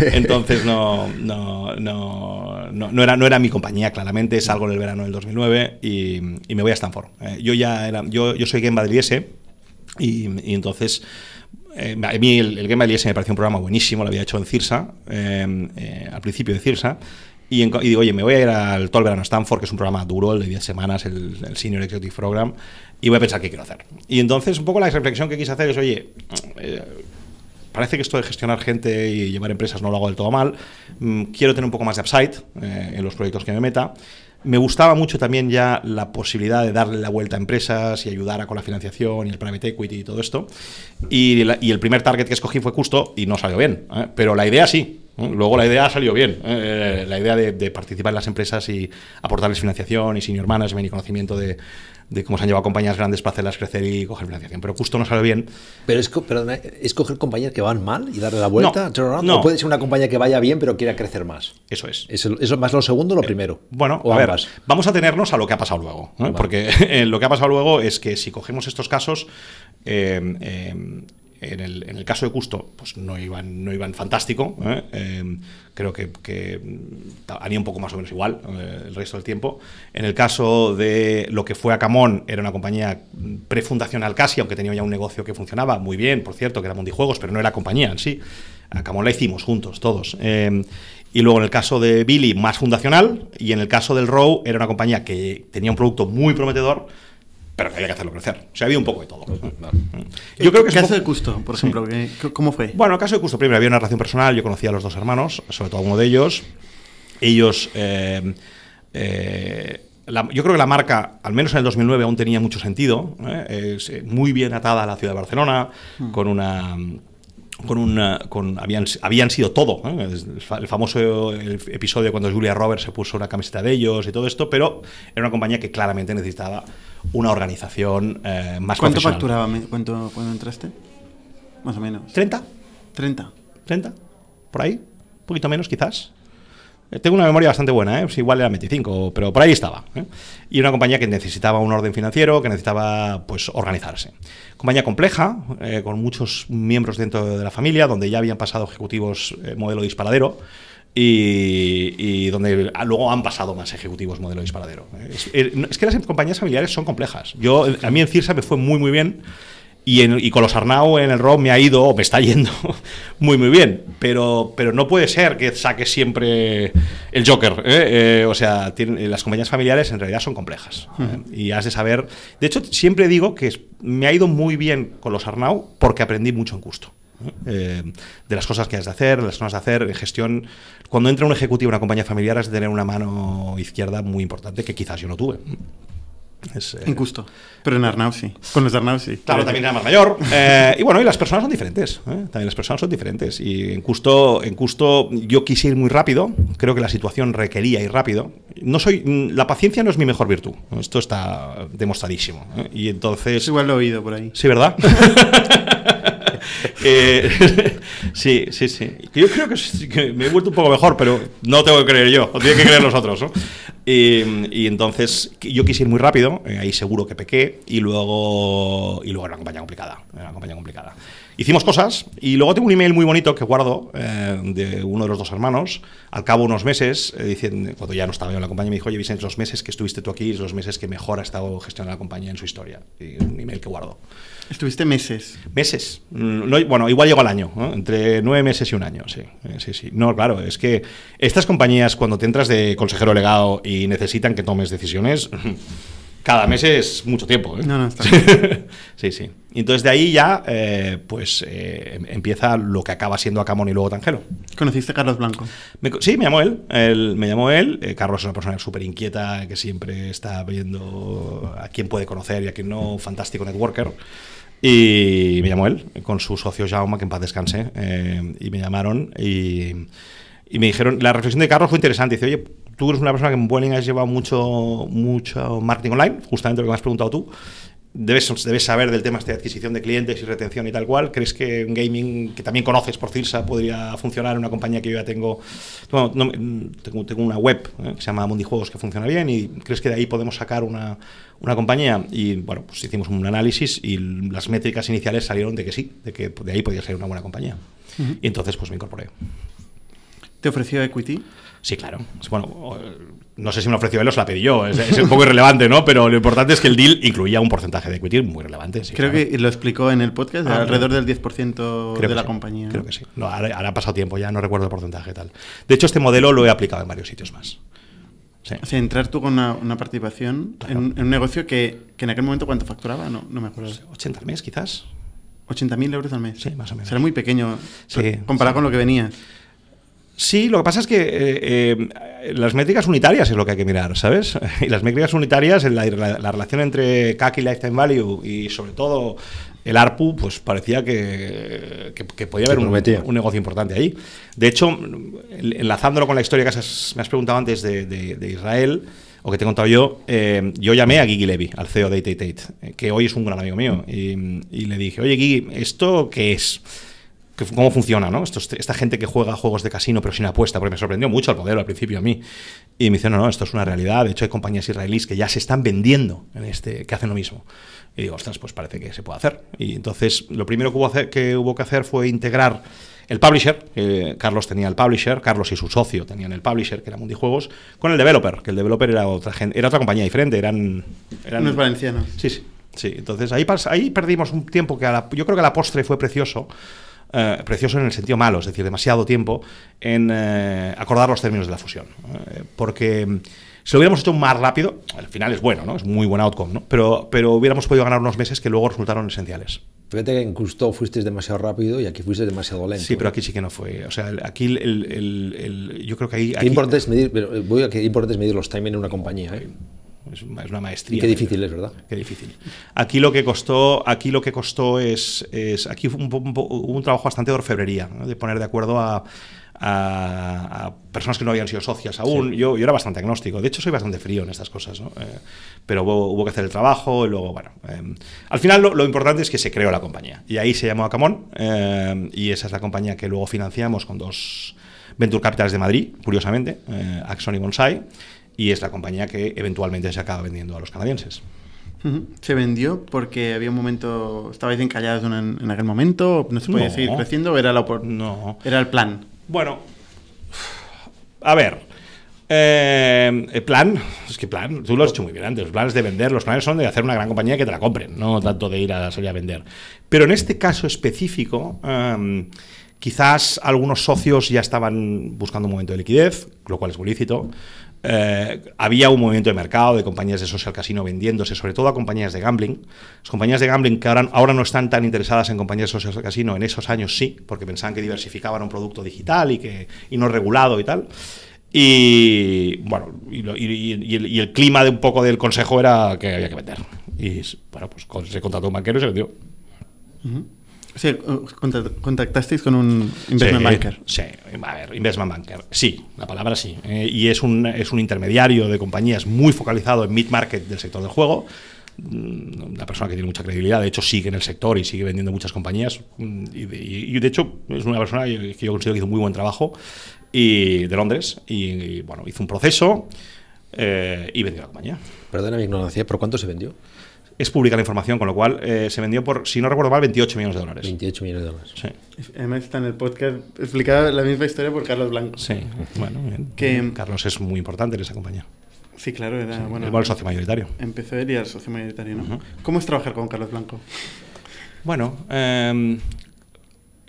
(laughs) entonces no, no, no, no, era, no era mi compañía, claramente. Salgo en el verano del 2009 y, y me voy a Stanford. Eh, yo ya era, yo, yo soy Game Badeliese y, y entonces... Eh, a mí el, el Game Badeliese me pareció un programa buenísimo, lo había hecho en CIRSA, eh, al principio de CIRSA, y, digo, oye, me voy a ir al todo el verano a Stanford, que es un programa duro, el de 10 semanas, el, el, Senior Executive Program, y voy a pensar qué quiero hacer. Y entonces, un poco la reflexión que quise hacer es, oye, eh, parece que esto de gestionar gente y llevar empresas no lo hago del todo mal, mm, quiero tener un poco más de upside eh, en los proyectos que me meta. Me gustaba mucho también ya la posibilidad de darle la vuelta a empresas y ayudar a con la financiación y el private equity y todo esto. Y, el primer target que escogí fue justo y no salió bien. ¿eh? Pero la idea sí. Luego la idea salió bien. ¿eh? la idea de, de, participar en las empresas y aportarles financiación y senior management y conocimiento de, de cómo se han llevado compañías grandes para hacerlas crecer y coger financiación. Pero justo no sale bien. Pero es, perdona, ¿es coger compañías que van mal y darle la vuelta? No, ¿O puede ser una compañía que vaya bien pero quiera crecer más? Eso es. ¿Es, más lo segundo o lo eh, primero? bueno, a ver, vamos a tenernos a lo que ha pasado luego. Porque (laughs) lo que ha pasado luego es que si cogemos estos casos, en el, caso de Custo, pues no iban, no iban fantástico. ¿eh? Eh, creo que, que han ido un poco más o menos igual eh, el resto del tiempo. En el caso de lo que fue Acamón, era una compañía prefundacional casi, aunque tenía ya un negocio que funcionaba muy bien, por cierto, que era Mundijuegos, pero no era compañía en sí. Acamón la hicimos juntos, todos. y luego en el caso de Billy, más fundacional. Y en el caso del Row, era una compañía que tenía un producto muy prometedor pero que había que hacerlo crecer. O sea, había un poco de todo. Yo creo que caso de Custo, por ejemplo, ¿cómo fue? Bueno, el caso de Custo, primero había una relación personal, yo conocía a los dos hermanos, sobre todo a uno de ellos. Ellos... Eh, eh, yo creo que la marca, al menos en el 2009, aún tenía mucho sentido. ¿eh? Es muy bien atada a la ciudad de Barcelona, mm. con una con una, con, habían, habían sido todo. El famoso episodio cuando Julia Roberts se puso una camiseta de ellos y todo esto, pero era una compañía que claramente necesitaba una organización eh, más ¿Cuánto facturaba ¿Cuánto, cuando entraste? Más o menos. ¿30? 30. ¿30? ¿Por ahí? Un poquito menos, quizás. Eh, tengo una memoria bastante buena, ¿eh? igual era 25, pero por ahí estaba. ¿eh? Y una compañía que necesitaba un orden financiero, que necesitaba pues, organizarse. Compañía compleja, con muchos miembros dentro de la familia, donde ya habían pasado ejecutivos modelo disparadero y, donde luego han pasado más ejecutivos modelo disparadero. Es, que las compañías familiares son complejas. Yo, a mí en Cirsa me fue muy, muy bien. Y, con los Arnau en el ROM me ha ido, o me está yendo (laughs) muy, muy bien. Pero, pero no puede ser que saque siempre el Joker. ¿eh? Eh, o sea, las compañías familiares en realidad son complejas. ¿eh? Y has de saber. De hecho, siempre digo que me ha ido muy bien con los Arnau porque aprendí mucho en Custo. Eh, de las cosas que has de hacer, de las cosas de hacer, gestión. Cuando entra un ejecutivo en una compañía familiar, has de tener una mano izquierda muy importante que quizás yo no tuve. Es, eh, Injusto. Pero en Arnau sí. Con los de Arnau sí. Claro, también era más mayor. (laughs) Eh, y bueno, y las personas son diferentes. También las personas son diferentes. Y en Custo, en Custo yo quise ir muy rápido. Creo que la situación requería ir rápido. No soy, la paciencia no es mi mejor virtud. Esto está demostradísimo. Y entonces. igual lo he oído por ahí. Sí, ¿verdad? (laughs) (laughs) Eh, (laughs) sí, sí, sí. Yo creo que, me he vuelto un poco mejor, pero no tengo que creer yo, tienen que creer los otros. Y, entonces yo quise ir muy rápido, eh, ahí seguro que pequé, y luego, y luego era una campaña complicada. Era una campaña complicada. Hicimos cosas y luego tengo un email muy bonito que guardo eh, de uno de los dos hermanos. Al cabo de unos meses, diciendo, cuando ya no estaba yo en la compañía, me dijo, oye Vicente, los meses que estuviste tú aquí, los meses que mejor ha estado gestionando la compañía en su historia. Y un email que guardo. ¿Estuviste meses? Meses. Mm, bueno, igual llegó al año, entre nueve meses y un año, sí. Eh, sí, sí. No, claro, es que estas compañías, cuando te entras de consejero legado y necesitan que tomes decisiones, (laughs) cada mes es mucho tiempo. ¿eh? No, no, está (laughs) Sí, sí. Y entonces de ahí ya, eh, pues empieza lo que acaba siendo Acamón y luego Tangelo. ¿Conociste a Carlos Blanco? sí, me llamó él. él me llamó él. Carlos es una persona súper inquieta que siempre está viendo a quién puede conocer y a quién no. Fantástico networker. Y me llamó él, con su socio Jaume, que en paz descanse, eh, y me llamaron y, me dijeron, la reflexión de Carlos fue interesante, dice, oye, tú eres una persona que en Vueling has llevado mucho, mucho marketing online, justamente lo que me has preguntado tú, debes, debes saber del tema este de adquisición de clientes y retención y tal cual. ¿Crees que un gaming que también conoces por Cirsa podría funcionar en una compañía que yo ya tengo? Bueno, tengo, tengo, una web eh, que se llama Mundijuegos que funciona bien y ¿crees que de ahí podemos sacar una, una compañía? Y bueno, pues hicimos un análisis y las métricas iniciales salieron de que sí, de que de ahí podía ser una buena compañía. Y entonces pues me incorporé. ¿Te ofreció equity? Sí, claro. Bueno, no sé si me ofreció él o se la pedí yo. Es, un poco irrelevante, ¿no? Pero lo importante es que el deal incluía un porcentaje de equity muy relevante. creo que lo explicó en el podcast, ah, alrededor del 10% de la compañía. Creo que sí. No, ahora, ha pasado tiempo ya, no recuerdo el porcentaje tal. De hecho, este modelo lo he aplicado en varios sitios más. Sí. O sea, entrar tú con una, participación en, un negocio que, en aquel momento, ¿cuánto facturaba? No, no me acuerdo. 80 al mes, quizás. 80.000 euros al mes. Sí, más o menos. Será muy pequeño comparado con lo que venía. Sí, lo que pasa es que eh, eh, las métricas unitarias es lo que hay que mirar, ¿sabes? (laughs) Y las métricas unitarias, la, la, relación entre CAC y Lifetime Value y sobre todo el ARPU, pues parecía que, que, podía haber un, un, negocio importante ahí. De hecho, enlazándolo con la historia que me has preguntado antes de, Israel, o que te he contado yo, eh, yo llamé a Gigi Levy, al CEO de 888, que hoy es un gran amigo mío, y, y le dije, oye Gigi, ¿esto qué es? Cómo funciona, ¿no? esta gente que juega juegos de casino pero sin apuesta, porque me sorprendió mucho el modelo al principio a mí. Y me dice, no, no, esto es una realidad. De hecho, hay compañías israelíes que ya se están vendiendo en este, que hacen lo mismo. Y digo, ostras, pues parece que se puede hacer. Y entonces, lo primero que hubo, que, hubo que hacer fue integrar el publisher, Carlos tenía el publisher, Carlos y su socio tenían el publisher, que era Mundijuegos, con el developer, que el developer era otra, era otra compañía diferente, eran... eran Unos valencianos. Sí, sí. Sí, entonces ahí, ahí perdimos un tiempo que yo creo que a la postre fue precioso, eh, precioso en el sentido malo, es decir, demasiado tiempo en eh, acordar los términos de la fusión. Eh, porque mm, si lo hubiéramos hecho más rápido, al final es bueno, ¿no? Es muy buen outcome, ¿no? Pero, pero hubiéramos podido ganar unos meses que luego resultaron esenciales. Fíjate que en Custó fuiste demasiado rápido y aquí fuiste demasiado lento. Sí, pero aquí sí que no fue. O sea, aquí el, el, yo creo que ahí... ¿Qué importante es medir, pero voy a qué importante es medir los timing en una compañía, ¿eh? Es, una maestría. Y qué difícil es, ¿verdad? Qué difícil. Aquí lo que costó, aquí lo que costó es, es aquí un, un, un, trabajo bastante de orfebrería, de poner de acuerdo a, a, personas que no habían sido socias aún. Yo, yo, era bastante agnóstico. De hecho, soy bastante frío en estas cosas. ¿no? Eh, pero hubo, que hacer el trabajo y luego, bueno. Eh, al final, lo, importante es que se creó la compañía. Y ahí se llamó Acamón. Eh, y esa es la compañía que luego financiamos con dos Venture Capitals de Madrid, curiosamente, Axon y Bonsai y es la compañía que eventualmente se acaba vendiendo a los canadienses. ¿Se vendió porque había un momento, estabais encallados en, en aquel momento, no se podía seguir creciendo o era, la, no. era el plan? Bueno, a ver, eh, el plan, es que plan, tú lo has hecho muy bien antes. Los planes de vender, los planes son de hacer una gran compañía que te la compren, no tanto de ir a salir a vender. Pero en este caso específico, em, quizás algunos socios ya estaban buscando un momento de liquidez, lo cual es muy lícito. Eh, había un movimiento de mercado de compañías de social casino vendiéndose, sobre todo a compañías de gambling. Las compañías de gambling que ahora, ahora no están tan interesadas en compañías de social casino, en esos años sí, porque pensaban que diversificaban un producto digital y, que, y no regulado y tal. Y bueno, y, el, clima de un poco del consejo era que había que vender. Y bueno, pues se contrató un banquero y se vendió. Sí, contactasteis con un investment banker. Sí, a ver, investment banker. Sí, la palabra sí. Eh, y es un, es un intermediario de compañías muy focalizado en mid-market del sector del juego. Mm, una persona que tiene mucha credibilidad, de hecho sigue en el sector y sigue vendiendo muchas compañías. Mm, y, de hecho es una persona que yo considero que hizo muy buen trabajo y, de Londres. Y, bueno, hizo un proceso eh, y vendió la compañía. Perdona mi ignorancia, ¿por cuánto se vendió? Es pública la información, con lo cual eh, se vendió por, si no recuerdo mal, 28 millones de dólares. 28 millones de dólares. Sí. Además está en el podcast explicada la misma historia por Carlos Blanco. Sí, bueno, bien. Que, Carlos es muy importante en esa compañía. Sí, claro, era bueno, el socio mayoritario. Empezó él y era el socio mayoritario, ¿no? ¿Cómo es trabajar con Carlos Blanco? Bueno, eh,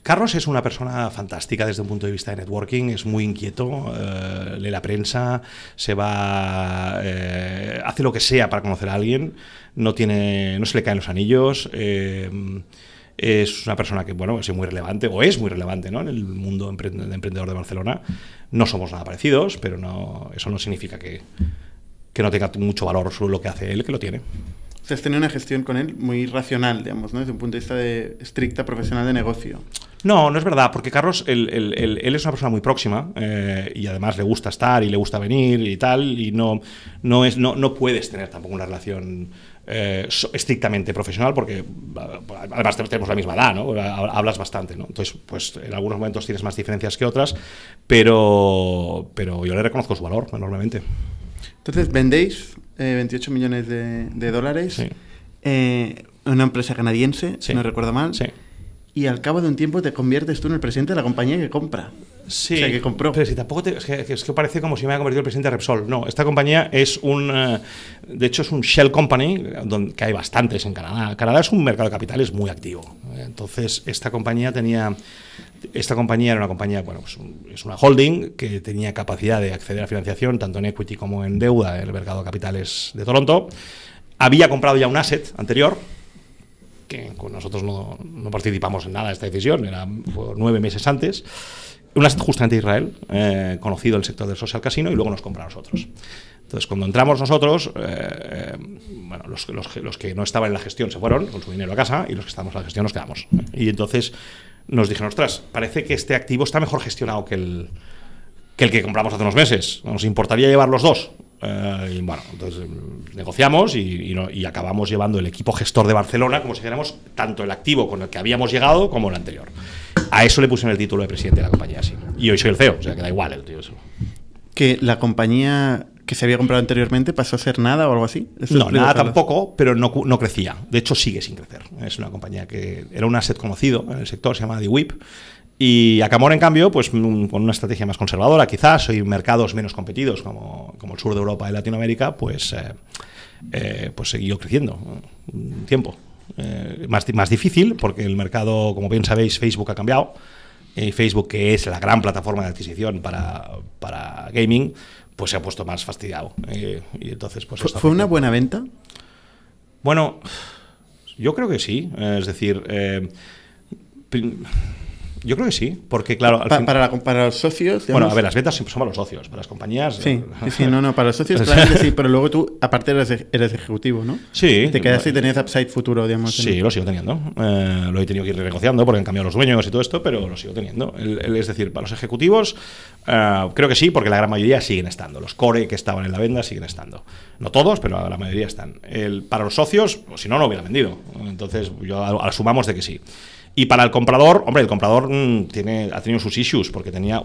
Carlos es una persona fantástica desde un punto de vista de networking, es muy inquieto, eh, lee la prensa, se va, eh, hace lo que sea para conocer a alguien, no, tiene, no se le caen los anillos. Eh, es una persona que, bueno, es muy relevante, o es muy relevante ¿no? en el mundo emprendedor de Barcelona. No somos nada parecidos, pero no, eso no significa que, que no tenga mucho valor sobre lo que hace él, que lo tiene. Has tenido una gestión con él muy racional, digamos, ¿no? desde un punto de vista de estricta profesional de negocio. No, no es verdad, porque Carlos, él, es una persona muy próxima eh, y además le gusta estar y le gusta venir y tal, y no, no, es, no, no puedes tener tampoco una relación eh, estrictamente profesional porque además tenemos la misma edad, ¿no? Hablas bastante, ¿no? Entonces, pues en algunos momentos tienes más diferencias que otras, pero, pero yo le reconozco su valor enormemente. Entonces, vendéis 28 eh, millones de, dólares. En una empresa canadiense, si no recuerdo mal. Sí y al cabo de un tiempo te conviertes tú en el presidente de la compañía que compra. Sí, o sea, que compró. Pero si tampoco te, es, que, parece como si me hubiera convertido en presidente de Repsol. No, esta compañía es un. Eh, de hecho, es un shell company, donde, que hay bastantes en Canadá. Canadá es un mercado de capitales muy activo. Entonces, esta compañía tenía. Esta compañía era una compañía, bueno, pues es una holding que tenía capacidad de acceder a financiación tanto en equity como en deuda en el mercado de capitales de Toronto. Había comprado ya un asset anterior, que nosotros no, no, participamos en nada de esta decisión, era nueve meses antes, un asset justamente Israel, eh, conocido el sector del social casino, y luego nos compra a nosotros. Entonces, cuando entramos nosotros, eh, bueno, los, los, los, que no estaban en la gestión se fueron con su dinero a casa y los que estábamos en la gestión nos quedamos. Y entonces nos dijeron, ostras, parece que este activo está mejor gestionado que el, que el que compramos hace unos meses. ¿Nos importaría llevar los dos? Eh, y bueno, entonces mm, negociamos y, y, acabamos llevando el equipo gestor de Barcelona, como si dijéramos, tanto el activo con el que habíamos llegado como el anterior. a eso le pusieron el título de presidente de la compañía, sí. Y hoy soy el CEO, o sea que da igual el tío. Eso. Que la compañía que se había comprado anteriormente pasó a ser nada o algo así. No, nada tampoco, pero no, no, crecía. De hecho, sigue sin crecer. Es una compañía que era un asset conocido en el sector, se llama DeWip. Y Acamor, en cambio, pues mm, con una estrategia más conservadora, quizás, y mercados menos competidos como, como el sur de Europa y Latinoamérica, pues, eh, eh, pues siguió creciendo un tiempo. Eh, más, más difícil, porque el mercado, como bien sabéis, Facebook ha cambiado. Y Facebook, que es la gran plataforma de adquisición para, para gaming, pues se ha puesto más fastidiado. Eh, y entonces, pues ¿Fue, una buena venta? Bueno, yo creo que sí. Es decir, yo creo que sí, porque claro... para, para, los socios... Bueno, a ver, las ventas siempre son para los socios, para las compañías... Sí, sí, no, no, para los socios (laughs) sí, pero luego tú, aparte eres, eres ejecutivo, ¿no? Sí. Te quedas y tenías upside futuro, digamos. Sí, lo sigo teniendo. Eh, lo he tenido que ir renegociando porque han cambiado los dueños y todo esto, pero lo sigo teniendo. es decir, para los ejecutivos eh, creo que sí, porque la gran mayoría siguen estando. Los core que estaban en la venda siguen estando. No todos, pero la mayoría están. El, para los socios, pues, si no, no hubiera vendido. Entonces, yo asumamos de que sí. Y para el comprador, hombre, el comprador mm, tiene, ha tenido sus issues porque tenía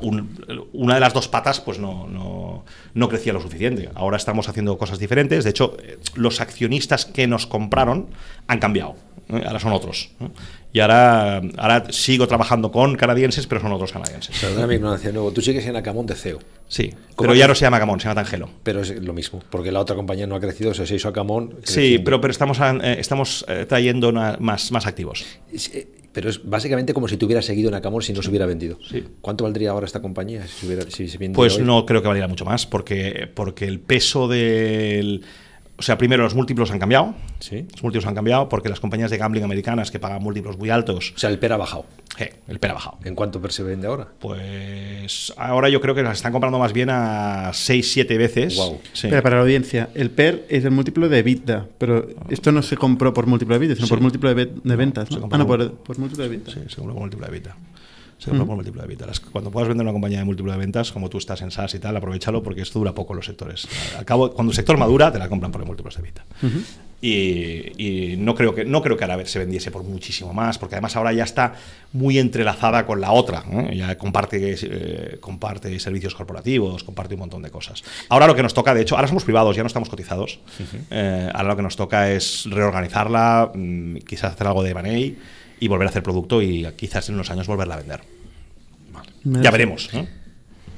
una de las dos patas, pues no, no, no, crecía lo suficiente. Ahora estamos haciendo cosas diferentes. De hecho, eh, los accionistas que nos compraron han cambiado. ¿eh? ahora son otros. ¿eh? Y ahora, ahora sigo trabajando con canadienses, pero son otros canadienses. Perdona mi ignorancia nuevo. Tú sigues en Acamón de CEO. Sí, pero ya no se llama Acamón, se llama Tangelo. Pero es lo mismo, porque la otra compañía no ha crecido, se hizo Acamón. Sí, pero, pero estamos, estamos trayendo más, más activos. Pero es básicamente como si tuviera seguido en Acamor si no se hubiera vendido. ¿Cuánto valdría ahora esta compañía si, se hubiera, Pues no creo que valiera mucho más, porque, porque el peso del o sea, primero los múltiplos han cambiado. Sí. Los múltiplos han cambiado porque las compañías de gambling americanas que pagan múltiplos muy altos. O sea, el PER ha bajado. Sí, el PER ha bajado. ¿En cuánto PER se vende ahora? Pues ahora yo creo que las están comprando más bien a 6, 7 veces. Wow. Pero para la audiencia, el PER es el múltiplo de EBITDA, pero esto no se compró por múltiplo de EBITDA, sino por múltiplo de, ventas. ¿no? Ah, no, por, por, múltiplo de ventas. Sí, se compró por múltiplo de EBITDA se por múltiplo de ventas. Cuando puedas vender una compañía de múltiplo de ventas, como tú estás en SaaS y tal, aprovechalo porque esto dura poco los sectores. Al cabo, cuando el sector madura, te la compran por múltiplos de venta. y, no creo que no creo que ahora se vendiese por muchísimo más, porque además ahora ya está muy entrelazada con la otra. Ya comparte, eh, comparte servicios corporativos, comparte un montón de cosas. Ahora lo que nos toca, de hecho, ahora somos privados, ya no estamos cotizados. Eh, ahora lo que nos toca es reorganizarla, mm, quizás hacer algo de money y volver a hacer producto y quizás en unos años volverla a vender. Ya veremos.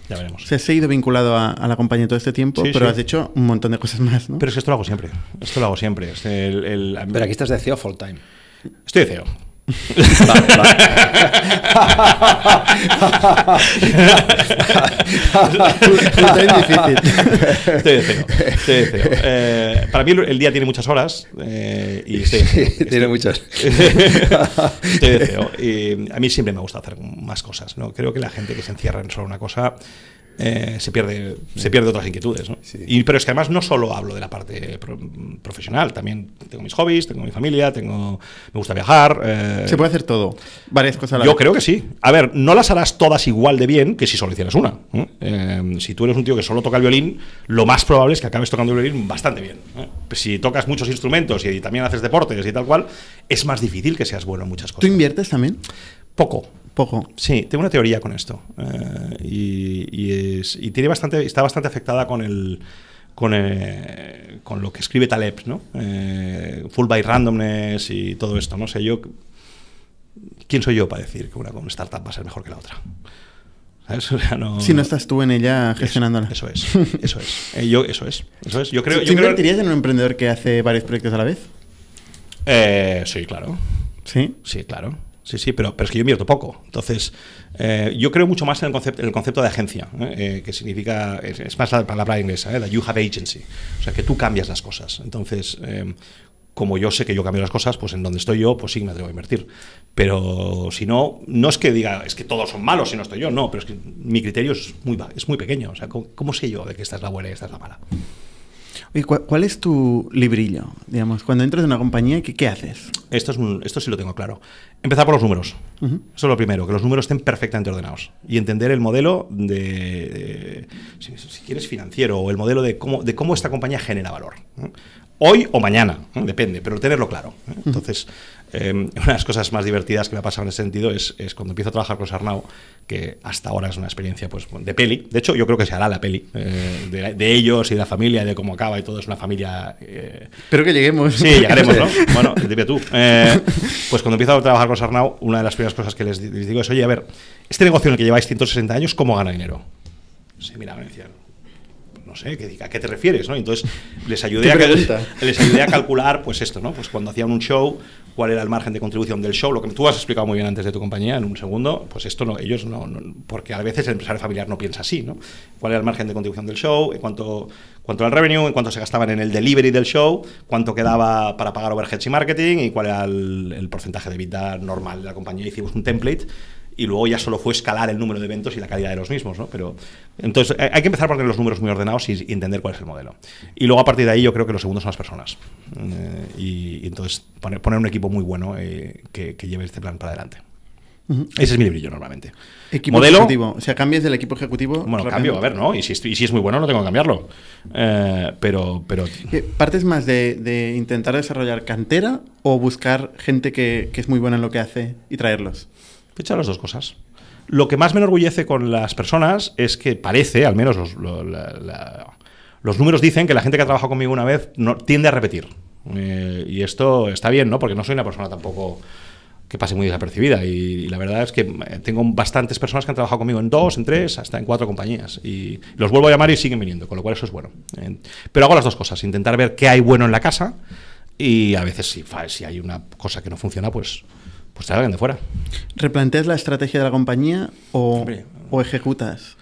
Ya veremos. Se has seguido vinculado a, la compañía todo este tiempo, pero has hecho un montón de cosas más, ¿no? Pero es que esto lo hago siempre. Esto lo hago siempre. pero aquí estás de CEO full time. Estoy de CEO. (laughs) Estoy cero. Estoy cero. Eh, para mí el día tiene muchas horas eh, y (laughs) estoy tiene muchas. (laughs) estoy cero. Y a mí siempre me gusta hacer más cosas. ¿no? Creo que la gente que se encierra en solo una cosa eh, se, pierde, se pierde otras inquietudes. ¿no? Y, pero es que además no solo hablo de la parte profesional, también tengo mis hobbies, tengo mi familia, tengo, me gusta viajar. Eh, se puede hacer todo, varias cosas. yo creo que sí. A ver, no las harás todas igual de bien que si solo hicieras una. Eh, si tú eres un tío que solo toca el violín, lo más probable es que acabes tocando el violín bastante bien. Si tocas muchos instrumentos y también haces deportes y tal cual, es más difícil que seas bueno en muchas cosas. ¿Tú inviertes también? Poco. Poco. Sí, tengo una teoría con esto. Eh, y, es, y, tiene bastante, está bastante afectada con el. Con, eh, con lo que escribe Taleb, ¿no? Eh, full by randomness y todo esto, ¿no? sé, yo. ¿Quién soy yo para decir que una, startup va a ser mejor que la otra? (laughs) si no estás tú en ella gestionándola. Eso, es, eso es. (laughs) yo, eso es. Eso es. Yo creo, ¿Tú invertirías en un emprendedor que hace varios proyectos a la vez? sí, claro. ¿Sí? Sí, claro. Sí, sí, pero, pero es que yo invierto poco. Entonces, eh, yo creo mucho más en el concepto, el concepto de agencia, ¿eh? Eh, que significa, es, más la palabra inglesa, la you have agency. O sea, que tú cambias las cosas. Entonces, como yo sé que yo cambio las cosas, pues en donde estoy yo, pues sí me atrevo a invertir. Pero si no, no es que diga, es que todos son malos si no estoy yo, no, pero es que mi criterio es muy, es muy pequeño. O sea, ¿cómo, cómo sé yo de que esta es la buena y esta es la mala? ¿Cuál, es tu librillo? Digamos, cuando entras en una compañía, ¿qué, qué haces? Esto, es esto sí lo tengo claro. Empezar por los números. Eso es lo primero, que los números estén perfectamente ordenados. Y entender el modelo de, si, quieres, financiero, o el modelo de cómo, de cómo esta compañía genera valor. Hoy o mañana, depende, pero tenerlo claro. Entonces, Eh, (laughs) una de las cosas más divertidas que me ha pasado en ese sentido es, es cuando empiezo a trabajar con Sarnau, que hasta ahora es una experiencia pues, de peli. De hecho, yo creo que se hará la peli eh, de, ellos y de la familia, de cómo acaba y todo. Es una familia. Eh... Espero que lleguemos. Sí, llegaremos, ¿no? (laughs) bueno, dime tú. Eh, pues cuando empiezo a trabajar con Sarnau, una de las primeras cosas que les, digo es: oye, a ver, este negocio en el que lleváis 160 años, ¿cómo gana dinero? Sí, mira, me decían, no sé, ¿a qué te refieres? ¿no? Entonces les ayudé, a, (laughs) les ayudé a calcular, pues esto, ¿no? Pues cuando hacían un show, cuál era el margen de contribución del show, lo que tú has explicado muy bien antes de tu compañía, en un segundo, pues esto no, ellos no, porque a veces el empresario familiar no piensa así, ¿no? ¿Cuál era el margen de contribución del show, en cuanto, cuánto era el revenue, en cuánto se gastaban en el delivery del show, cuánto quedaba para pagar overheads y marketing y cuál era el, el porcentaje de vida normal de la compañía? Hicimos un template y luego ya solo fue escalar el número de eventos y la calidad de los mismos, ¿no? Pero entonces eh, hay que empezar por tener los números muy ordenados y, entender cuál es el modelo. Y luego a partir de ahí yo creo que lo segundo son las personas. Eh, y, entonces poner, poner, un equipo muy bueno eh, que, lleve este plan para adelante. Ese es mi brillo normalmente. Equipo modelo, ejecutivo. O sea, cambias del equipo ejecutivo. Bueno, cambio, a ver, ¿no? Y si, y si es muy bueno, no tengo que cambiarlo. pero. pero... ¿Partes más de, intentar desarrollar cantera o buscar gente que, que, es muy buena en lo que hace y traerlos? He las dos cosas. Lo que más me enorgullece con las personas es que parece, al menos los, los números dicen que la gente que ha trabajado conmigo una vez no, tiende a repetir. Eh, y esto está bien, ¿no? Porque no soy una persona tampoco que pase muy desapercibida. Y, la verdad es que eh, tengo bastantes personas que han trabajado conmigo en dos, en tres, hasta en cuatro compañías. Y los vuelvo a llamar y siguen viniendo, con lo cual eso es bueno. Eh, pero hago las dos cosas, intentar ver qué hay bueno en la casa y a veces si, si hay una cosa que no funciona, pues pues te alguien de fuera. ¿Replanteas la estrategia de la compañía o, o, ejecutas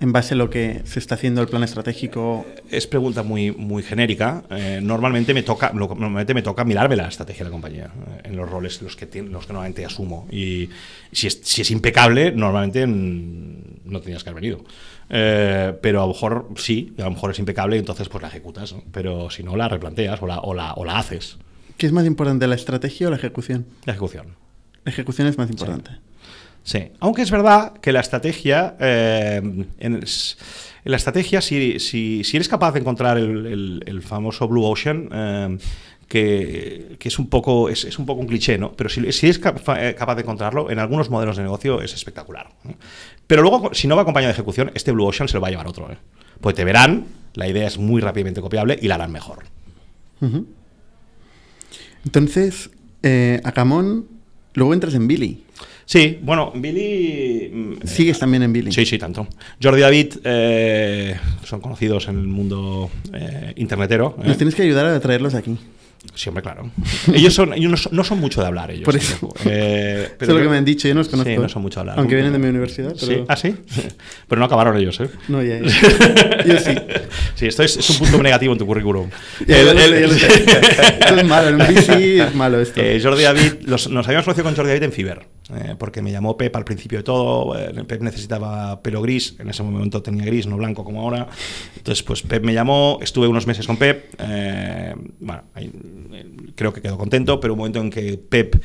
en base a lo que se está haciendo el plan estratégico? Es pregunta muy, muy genérica. Eh, normalmente, me toca, normalmente me toca mirarme la estrategia de la compañía eh, en los roles los que, los que normalmente asumo. Y si es, si es impecable, normalmente no tenías que haber venido. Eh, pero a lo mejor sí, a lo mejor es impecable y entonces pues la ejecutas. Pero si no, la replanteas o la, o la, o la haces. ¿Qué es más importante, la estrategia o la ejecución? La ejecución. La ejecución es más importante. Sí. Aunque es verdad que la estrategia, eh, en, la estrategia, si, si, eres capaz de encontrar el, famoso Blue Ocean, eh, que, es, un poco, es, un poco un cliché, ¿no? Pero si, si eres eh, capaz de encontrarlo, en algunos modelos de negocio es espectacular. Pero luego, si no va acompañado de ejecución, este Blue Ocean se lo va a llevar otro. ¿eh? Pues te verán, la idea es muy rápidamente copiable y la harán mejor. Entonces, eh, Camón, luego entras en Billy. Sí, bueno, Billy... Mm, ¿Sigues también en Billy? Sí, sí, tanto. Jordi David eh, son conocidos en el mundo eh, internetero. Nos tienes que ayudar a traerlos aquí. Siempre, claro. (laughs) Ellos, son, ellos no, son, mucho de hablar, ellos. Por eso. Eh, pero es lo que me han dicho, yo no los conozco. Sí, no son mucho de hablar. Aunque vienen de mi universidad. Pero... ¿Sí? ¿Ah, sí? (laughs) Pero no acabaron ellos, ¿eh? No, ya, ya. (laughs) Yo sí. Sí, esto es, un punto negativo en tu currículum. esto es malo, en bici es malo esto. Eh, Jordi David, nos habíamos conocido con Jordi David en Fiber, eh, porque me llamó Pep al principio de todo. Pep necesitaba pelo gris, en ese momento tenía gris, no blanco como ahora. Entonces, pues Pep me llamó, estuve unos meses con Pep. bueno, creo que quedó contento, pero un momento en que Pep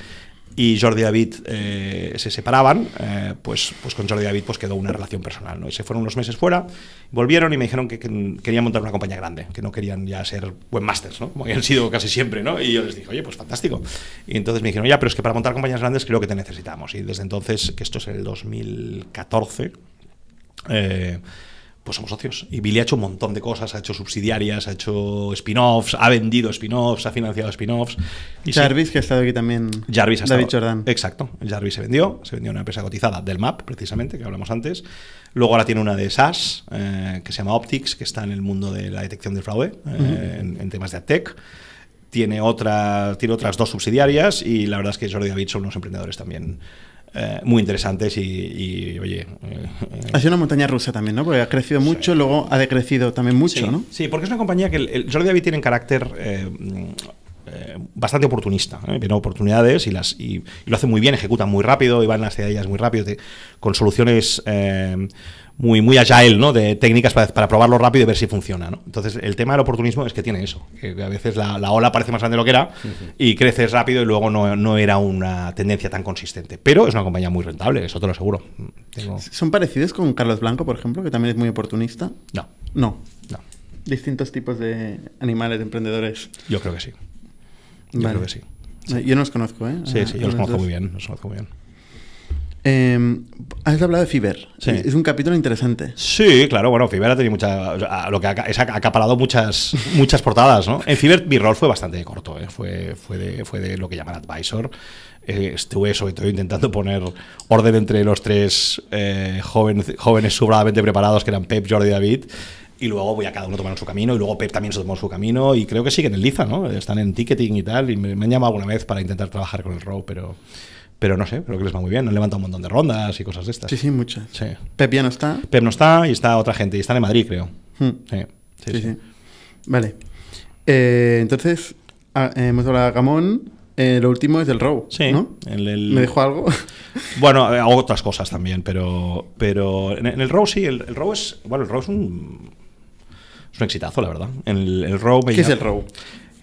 y Jordi David eh, se separaban, eh, pues, pues con Jordi David pues quedó una relación personal. ¿no? Y se fueron unos meses fuera, volvieron y me dijeron que, querían montar una compañía grande, que no querían ya ser webmasters, ¿no? como habían sido casi siempre. ¿no? Y yo les dije, oye, pues fantástico. Y entonces me dijeron, ya, pero es que para montar compañías grandes creo que te necesitamos. Y desde entonces, que esto es el 2014, eh, pues somos socios. Y Billy ha hecho un montón de cosas, ha hecho subsidiarias, ha hecho spin-offs, ha vendido spin-offs, ha financiado spin-offs. Jarvis, que ha estado aquí también. Jarvis ha David Jordan. Exacto. Jarvis se vendió, se vendió a una empresa cotizada del MAP, precisamente, que hablamos antes. Luego ahora tiene una de SaaS, eh, que se llama Optics, que está en el mundo de la detección del fraude, eh, en, temas de AdTech tiene, otra, tiene otras dos subsidiarias y la verdad es que Jordi David son unos emprendedores también eh, muy interesantes y, oye... Eh, ha sido una montaña rusa también, ¿no? Porque ha crecido mucho, luego ha decrecido también mucho, ¿no? Sí, porque es una compañía que el, Jordi David tiene un carácter... Eh, bastante oportunista, viene oportunidades y, las, y, lo hace muy bien, ejecuta muy rápido y van hacia ellas muy rápido, con soluciones muy, muy agile, ¿no? De técnicas para, para, probarlo rápido y ver si funciona, ¿no? Entonces, el tema del oportunismo es que tiene eso, que a veces la, la ola parece más grande de lo que era y creces rápido y luego no, no, era una tendencia tan consistente. Pero es una compañía muy rentable, eso te lo aseguro. ¿Son parecidos con Carlos Blanco, por ejemplo, que también es muy oportunista? No. No. No. Distintos tipos de animales, de emprendedores. Yo creo que sí. Yo creo que sí. Yo no los conozco, ¿eh? Sí, sí, yo los conozco muy bien, los conozco muy bien. Eh, has hablado de Fiverr. Sí. Es un capítulo interesante. Sí, claro. Bueno, Fiverr ha tenido mucha. Lo que ha, acaparado muchas, (laughs) muchas portadas, ¿no? En Fiverr mi rol fue bastante corto. ¿eh? Fue, fue, de, fue de lo que llaman advisor. Eh, estuve sobre todo intentando poner orden entre los tres eh, jóvenes, jóvenes sobradamente preparados que eran Pep, Jordi y David y luego voy a cada uno tomar su camino y luego Pep también se tomó su camino y creo que siguen en Liza, ¿no? Están en ticketing y tal y me, han llamado alguna vez para intentar trabajar con el Row, pero pero no sé, creo que les va muy bien. Han levantado un montón de rondas y cosas de estas. Sí, sí, muchas. Pep ya no está. Pep no está y está otra gente. Y están en Madrid, creo. Hmm. Sí, sí, Vale. Eh, entonces, ah, hemos hablado de Gamón. Eh, lo último es del Row. Sí. ¿no? ¿Me dejó algo? (laughs) Bueno, eh, hago otras cosas también, pero, pero en, el Row sí. El, el, Row es. Bueno, el Row es un. Es un exitazo, la verdad. El, el Row ¿Qué es el Row?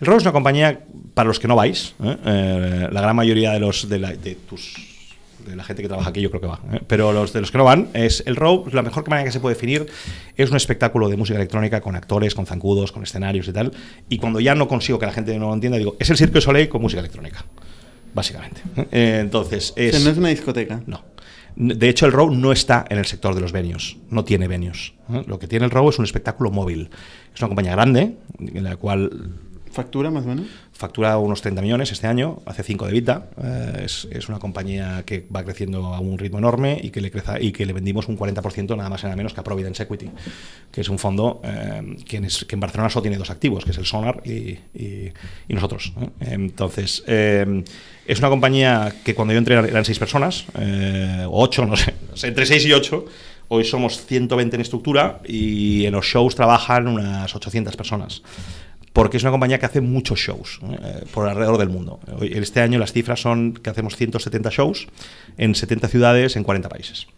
El Row es una compañía, para los que no vais, ¿eh? Eh, la gran mayoría de los de, la, de, tus de la gente que trabaja aquí yo creo que va, ¿eh? pero los de los que no van, es el Row, la mejor manera que se puede definir es un espectáculo de música electrónica con actores, con zancudos, con escenarios y tal, y cuando ya no consigo que la gente no lo entienda, digo, es el Cirque du Soleil con música electrónica, básicamente. entonces, es... no es una discoteca. No. De hecho, el Row no está en el sector de los venues, no tiene venues. Lo que tiene el Row es un espectáculo móvil. Es una compañía grande, en la cual ¿Factura más o menos? Factura unos 30 millones este año, hace 5 de vida. Eh, es, es, una compañía que va creciendo a un ritmo enorme y que le, creza, y que le vendimos un 40% nada más y nada menos que a Providence Equity, que es un fondo eh, que, en Barcelona solo tiene dos activos, que es el Sonar y, y, nosotros. Entonces, eh, es una compañía que cuando yo entré eran 6 personas, o 8, no sé, entre 6 y 8. Hoy somos 120 en estructura y en los shows trabajan unas 800 personas porque es una compañía que hace muchos shows eh, por alrededor del mundo. Este año las cifras son que hacemos 170 shows en 70 ciudades en 40 países.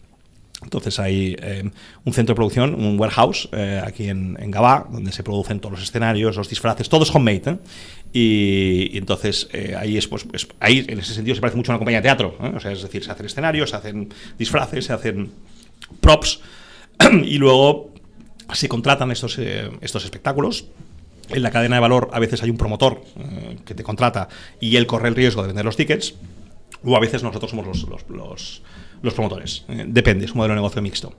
Entonces hay eh, un centro de producción, un warehouse eh, aquí en, en, Gabá, donde se producen todos los escenarios, los disfraces, todo es homemade. Y, entonces ahí es, pues, ahí en ese sentido se parece mucho a una compañía de teatro. O sea, es decir, se hacen escenarios, se hacen disfraces, se hacen props (clears throat) y luego se contratan estos, estos espectáculos en la cadena de valor a veces hay un promotor eh, que te contrata y él corre el riesgo de vender los tickets, o a veces nosotros somos los, los, promotores. Eh, depende, es un modelo de negocio mixto.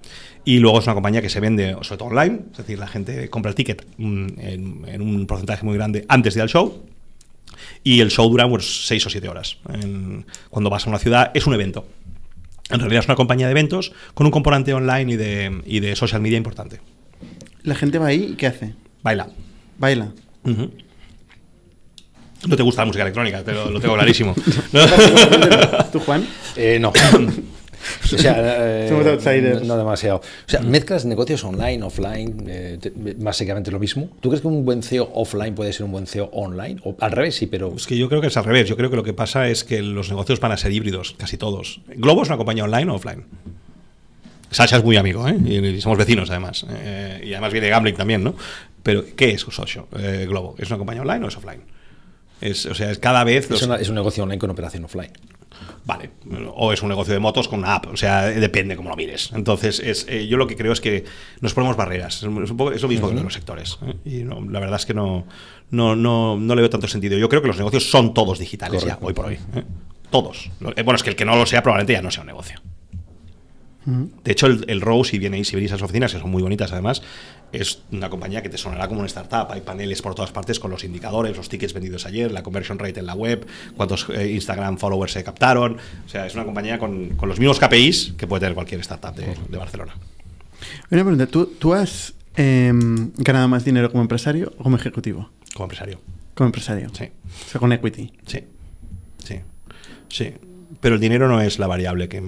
Y luego es una compañía que se vende sobre todo online, es decir, la gente compra el ticket mm, en, un porcentaje muy grande antes de ir al show. Y el show dura unos 6 o 7 horas. cuando vas a una ciudad es un evento. En realidad es una compañía de eventos con un componente online y de, y de social media importante. ¿La gente va ahí y qué hace? Baila. Baila. No te gusta la música electrónica, te lo, tengo clarísimo. (laughs) ¿Tú, Juan? Eh, no. (coughs) O sea, eh, no, demasiado. O sea, mezclas negocios online, offline, eh, básicamente lo mismo. ¿Tú crees que un buen CEO offline puede ser un buen CEO online? O al revés, sí, pero. Es que yo creo que es al revés. Yo creo que lo que pasa es que los negocios van a ser híbridos, casi todos. ¿Globo es una compañía online o offline? Sasha es muy amigo, ¿eh? y somos vecinos además. Eh, y además viene Gambling también, ¿no? Pero, ¿qué es un socio eh, Globo? ¿Es una compañía online o es offline? Es, o sea, es cada vez... Es, es, un negocio online con operación offline. Vale, o es un negocio de motos con una app, o sea, depende cómo lo mires. Entonces, es, eh, yo lo que creo es que nos ponemos barreras, es, un poco, es lo mismo que en los sectores. Y la verdad es que no, no, no, no, le veo tanto sentido. Yo creo que los negocios son todos digitales ya, hoy por hoy. Todos. Bueno, es que el que no lo sea probablemente ya no sea un negocio. De hecho, el, el Row, si, viene, si venís a las oficinas, que son muy bonitas además, es una compañía que te sonará como una startup. Hay paneles por todas partes con los indicadores, los tickets vendidos ayer, la conversion rate en la web, cuántos eh, Instagram followers se captaron. O sea, es una compañía con, con los mismos KPIs que puede tener cualquier startup de, de Barcelona. Una pregunta, ¿tú, tú has em, ganado más dinero como empresario o como ejecutivo? Como empresario. Como empresario. Sí. O sea, con equity. Sí. Sí. Sí. Pero el dinero no es la variable que,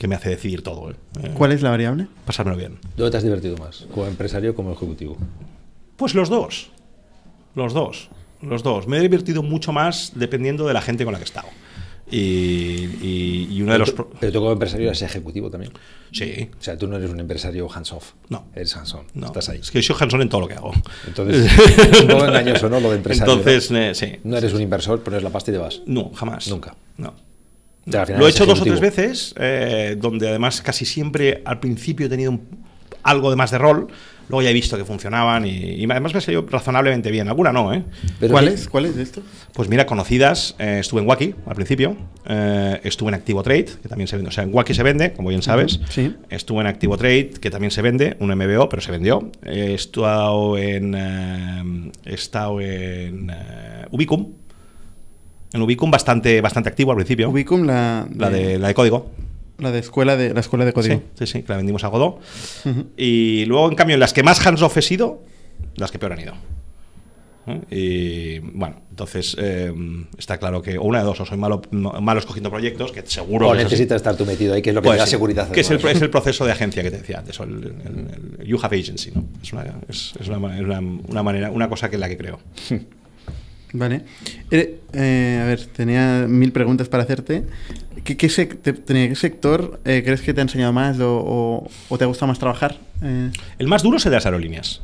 que me hace decidir todo. ¿eh? Eh, ¿Cuál es la variable? Pasármelo bien. ¿Dónde te has divertido más? ¿Como empresario o como ejecutivo? Pues los dos. Los dos. Los dos. Me he divertido mucho más dependiendo de la gente con la que he estado. Y, y, uno de los. Pero tú como empresario eres ejecutivo también. Sí. O sea, tú no eres un empresario hands-off. No. Eres hands-on. No. Estás ahí. Es que soy hands-on en todo lo que hago. Entonces, (laughs) un poco engañoso, ¿no? Lo de empresario. Entonces, eh, sí. No eres un inversor, pones la pasta y te vas. No, jamás. Nunca. No. Lo he hecho dos o tres veces, eh, donde además casi siempre al principio he tenido algo de más de rol. Luego ya he visto que funcionaban y, además me salió razonablemente bien. Alguna no, ¿eh? ¿Cuáles? ¿Cuáles de esto? Pues mira, conocidas. Eh, estuve en Wacky al principio. Eh, estuve en Activo Trade, que también se vende. O sea, en Wacky se vende, como bien sabes. Sí. Estuve en Activo Trade, que también se vende, un MBO, pero se vendió. he estado en. he estado en Ubicum. En Ubicum bastante, bastante activo al principio. Ubicum, la la de, la de código. La de escuela de la escuela de código. Sí, sí, que la vendimos a Godot. Y luego, en cambio, en las que más hands-off he sido, las que peor han ido. ¿Eh? Y bueno, entonces eh, está claro que o una de dos, o soy malo, malo escogiendo proyectos, que seguro. O necesitas estar tú metido ahí, que es lo que pues da seguridad. Que es el, es el, proceso de agencia que te decía antes, el, You Have Agency, ¿no? Es, una, es, es una, una, manera, una cosa que es la que creo. Vale. Eh, eh, a ver, tenía mil preguntas para hacerte. ¿Qué, qué, sector eh, crees que te ha enseñado más o, te ha gustado más trabajar? El más duro es el de las aerolíneas.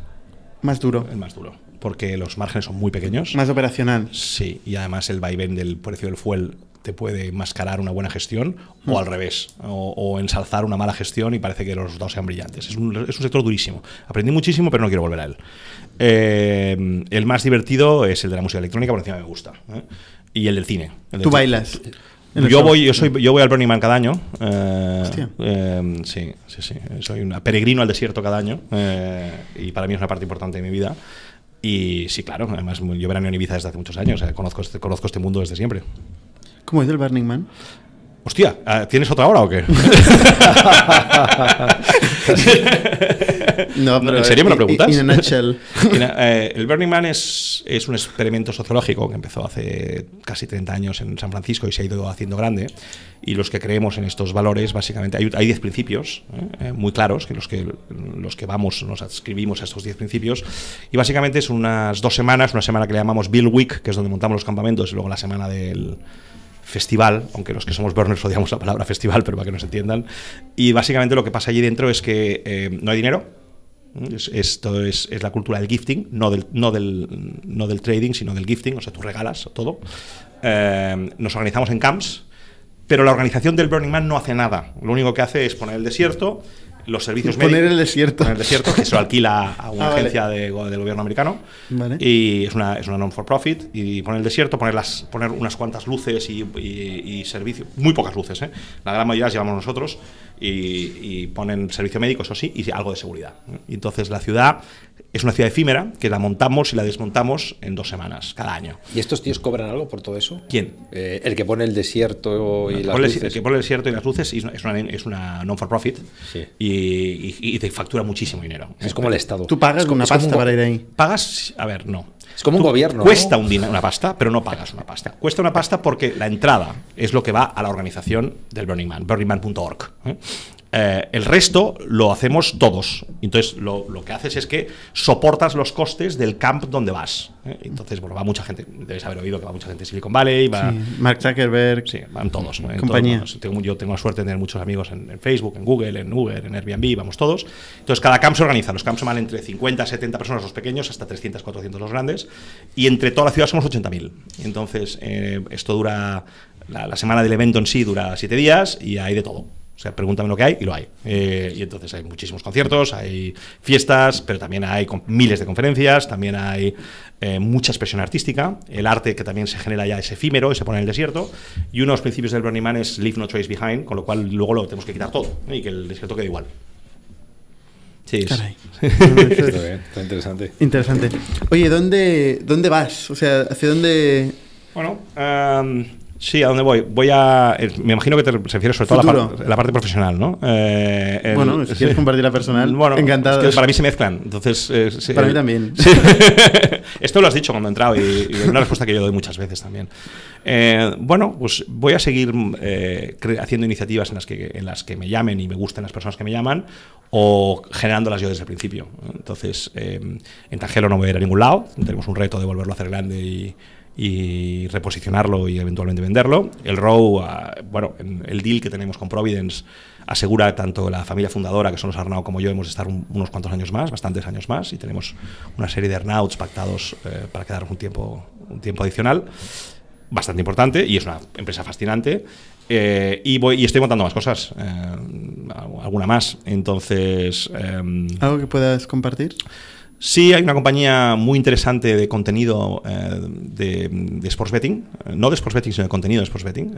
Más duro. El más duro. Porque los márgenes son muy pequeños. Más operacional. Sí, y además el vaivén del precio del fuel te puede mascarar una buena gestión o mm. al revés, o, ensalzar una mala gestión y parece que los dos sean brillantes. Es un, es un sector durísimo. Aprendí muchísimo, pero no quiero volver a él. Eh, el más divertido es el de la música electrónica, por encima me gusta. ¿eh? Y el del cine. ¿Tú bailas? Yo voy, yo soy, yo voy al Burning Man cada año. Eh, sí, sí, sí. Soy un peregrino al desierto cada año. y para mí es una parte importante de mi vida. Y sí, claro, además yo veraneo en Ibiza desde hace muchos años. conozco, este, conozco este mundo desde siempre. ¿Cómo es el Burning Man? Hostia, ¿tienes otra hora o qué? (laughs) no, pero ¿En serio me lo preguntas? In, a nutshell. (laughs) Eh, el Burning Man es, es, un experimento sociológico que empezó hace casi 30 años en San Francisco y se ha ido haciendo grande. Y los que creemos en estos valores, básicamente, hay 10 principios ¿eh? Eh, muy claros, que los, que los que vamos nos adscribimos a estos 10 principios. Y básicamente es unas dos semanas, una semana que le llamamos Bill Week, que es donde montamos los campamentos, y luego la semana del festival, aunque los que somos burners odiamos la palabra festival, pero para que nos entiendan. Y básicamente lo que pasa allí dentro es que eh, no hay dinero. esto es, la cultura del gifting, no del, no, del, no del trading, sino del gifting, o sea, tú regalas todo. Eh, nos organizamos en camps, pero la organización del Burning Man no hace nada. Lo único que hace es poner el desierto, los servicios médicos. Poner el desierto. Poner el desierto, que se lo alquila a (laughs) una ah, agencia de, del gobierno americano. Y es una, es una non-for-profit. Y poner el desierto, poner, las, poner unas cuantas luces y, y, servicios. Muy pocas luces, ¿eh? La gran mayoría las llevamos nosotros. Y, ponen servicio médico, eso sí, y algo de seguridad. Y entonces la ciudad es una ciudad efímera que la montamos y la desmontamos en dos semanas, cada año. ¿Y estos tíos cobran algo por todo eso? ¿Quién? Eh, el que pone el desierto y las luces. El que pone el desierto y las luces es una, es una non-for-profit y, te factura muchísimo dinero. Es como el Estado. ¿Tú pagas una pasta para ir ahí? Pagas, a ver, no. Es como un gobierno. Cuesta un una pasta, pero no pagas una pasta. Cuesta una pasta porque la entrada es lo que va a la organización del Burning Man, burningman.org. ¿eh? Eh, el resto lo hacemos todos. Entonces, lo, que haces es que soportas los costes del camp donde vas. ¿eh? Entonces, bueno, va mucha gente, debes haber oído que va mucha gente de Silicon Valley, va... Mark Zuckerberg. Sí, van todos. compañía. yo tengo la suerte de tener muchos amigos en, Facebook, en Google, en Uber, en Airbnb, vamos todos. Entonces, cada camp se organiza. Los camps van entre 50, 70 personas los pequeños, hasta 300, 400 los grandes. Y entre toda la ciudad somos 80.000. Entonces, eh, esto dura... La, la semana del evento en sí dura 7 días y hay de todo. O sea, pregúntame lo que hay y lo hay. Eh, y entonces hay muchísimos conciertos, hay fiestas, pero también hay miles de conferencias, también hay eh, mucha expresión artística, el arte que también se genera ya es efímero y se pone en el desierto. Y uno de los principios del Burning Man es Leave No Trace Behind, con lo cual luego lo tenemos que quitar todo y que el desierto quede igual. Sí, Caray. (laughs) está interesante. Interesante. Oye, ¿dónde, ¿dónde vas? O sea, ¿hacia dónde...? Bueno, Sí, ¿a dónde voy? Voy a. Eh, me imagino que te refieres sobre todo a la, parte profesional, ¿no? Eh, bueno, si quieres compartir la personal, bueno, encantado. Es que para mí se mezclan. Entonces, eh, para mí también. (laughs) Esto lo has dicho cuando he entrado y, es una respuesta que yo doy muchas veces también. bueno, pues voy a seguir haciendo iniciativas en las, que, en las que me llamen y me gusten las personas que me llaman o generándolas yo desde el principio. Entonces, en Tangelo no voy a ir a ningún lado. Tenemos un reto de volverlo a hacer grande y y reposicionarlo y eventualmente venderlo. El ROW, ah, bueno, el deal que tenemos con Providence asegura tanto la familia fundadora, que son los Arnaud como yo, hemos de estar unos cuantos años más, bastantes años más, y tenemos una serie de earnouts pactados eh, para quedarnos un tiempo, un tiempo adicional, bastante importante, y es una empresa fascinante. Eh, y, voy, y estoy montando más cosas. Eh, alguna más. Entonces... Em, ¿Algo que puedas compartir? Sí, hay una compañía muy interesante de contenido eh, de, sports betting, no de sports betting, sino de contenido de sports betting.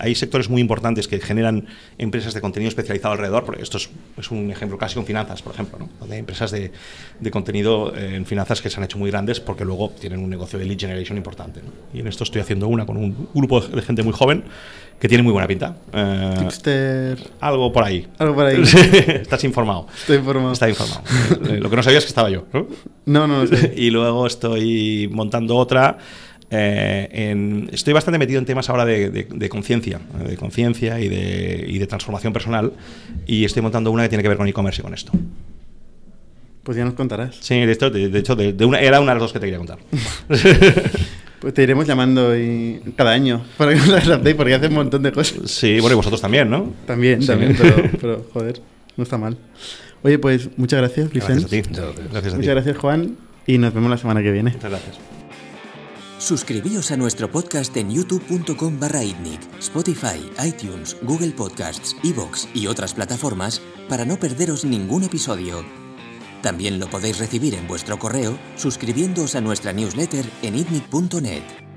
Hay sectores muy importantes que generan empresas de contenido especializado alrededor, porque esto es, un ejemplo casi con finanzas, por ejemplo, ¿no? donde hay empresas de, contenido eh, en finanzas que se han hecho muy grandes porque luego tienen un negocio de lead generation importante. Y en esto estoy haciendo una con un grupo de gente muy joven que tiene muy buena pinta. Eh, algo por ahí. Algo por ahí. (laughs) Estás informado. Estoy informado. Está informado. Eh, lo que no sabías es que estaba yo. No, no, no (laughs) y luego estoy montando otra. Eh, estoy bastante metido en temas ahora de, conciencia, de conciencia y de, y de transformación personal. Y estoy montando una que tiene que ver con e-commerce y con esto. Pues ya nos contarás. Sí, de, hecho, de, hecho de, una, era una de las dos que te quería contar. (laughs) Pues te iremos llamando y cada año para que nos update porque hace un montón de cosas. Sí, bueno, y vosotros también, ¿no? También, también, (laughs) pero, joder, no está mal. Oye, pues muchas gracias, Vicente. Gracias a ti. Gracias muchas gracias, Juan, y nos vemos la semana que viene. Muchas gracias. Suscribíos a nuestro podcast en youtube.com barra Spotify, iTunes, Google Podcasts, Evox y otras plataformas para no perderos ningún episodio. También lo podéis recibir en vuestro correo suscribiéndoos a nuestra newsletter en itnic.net.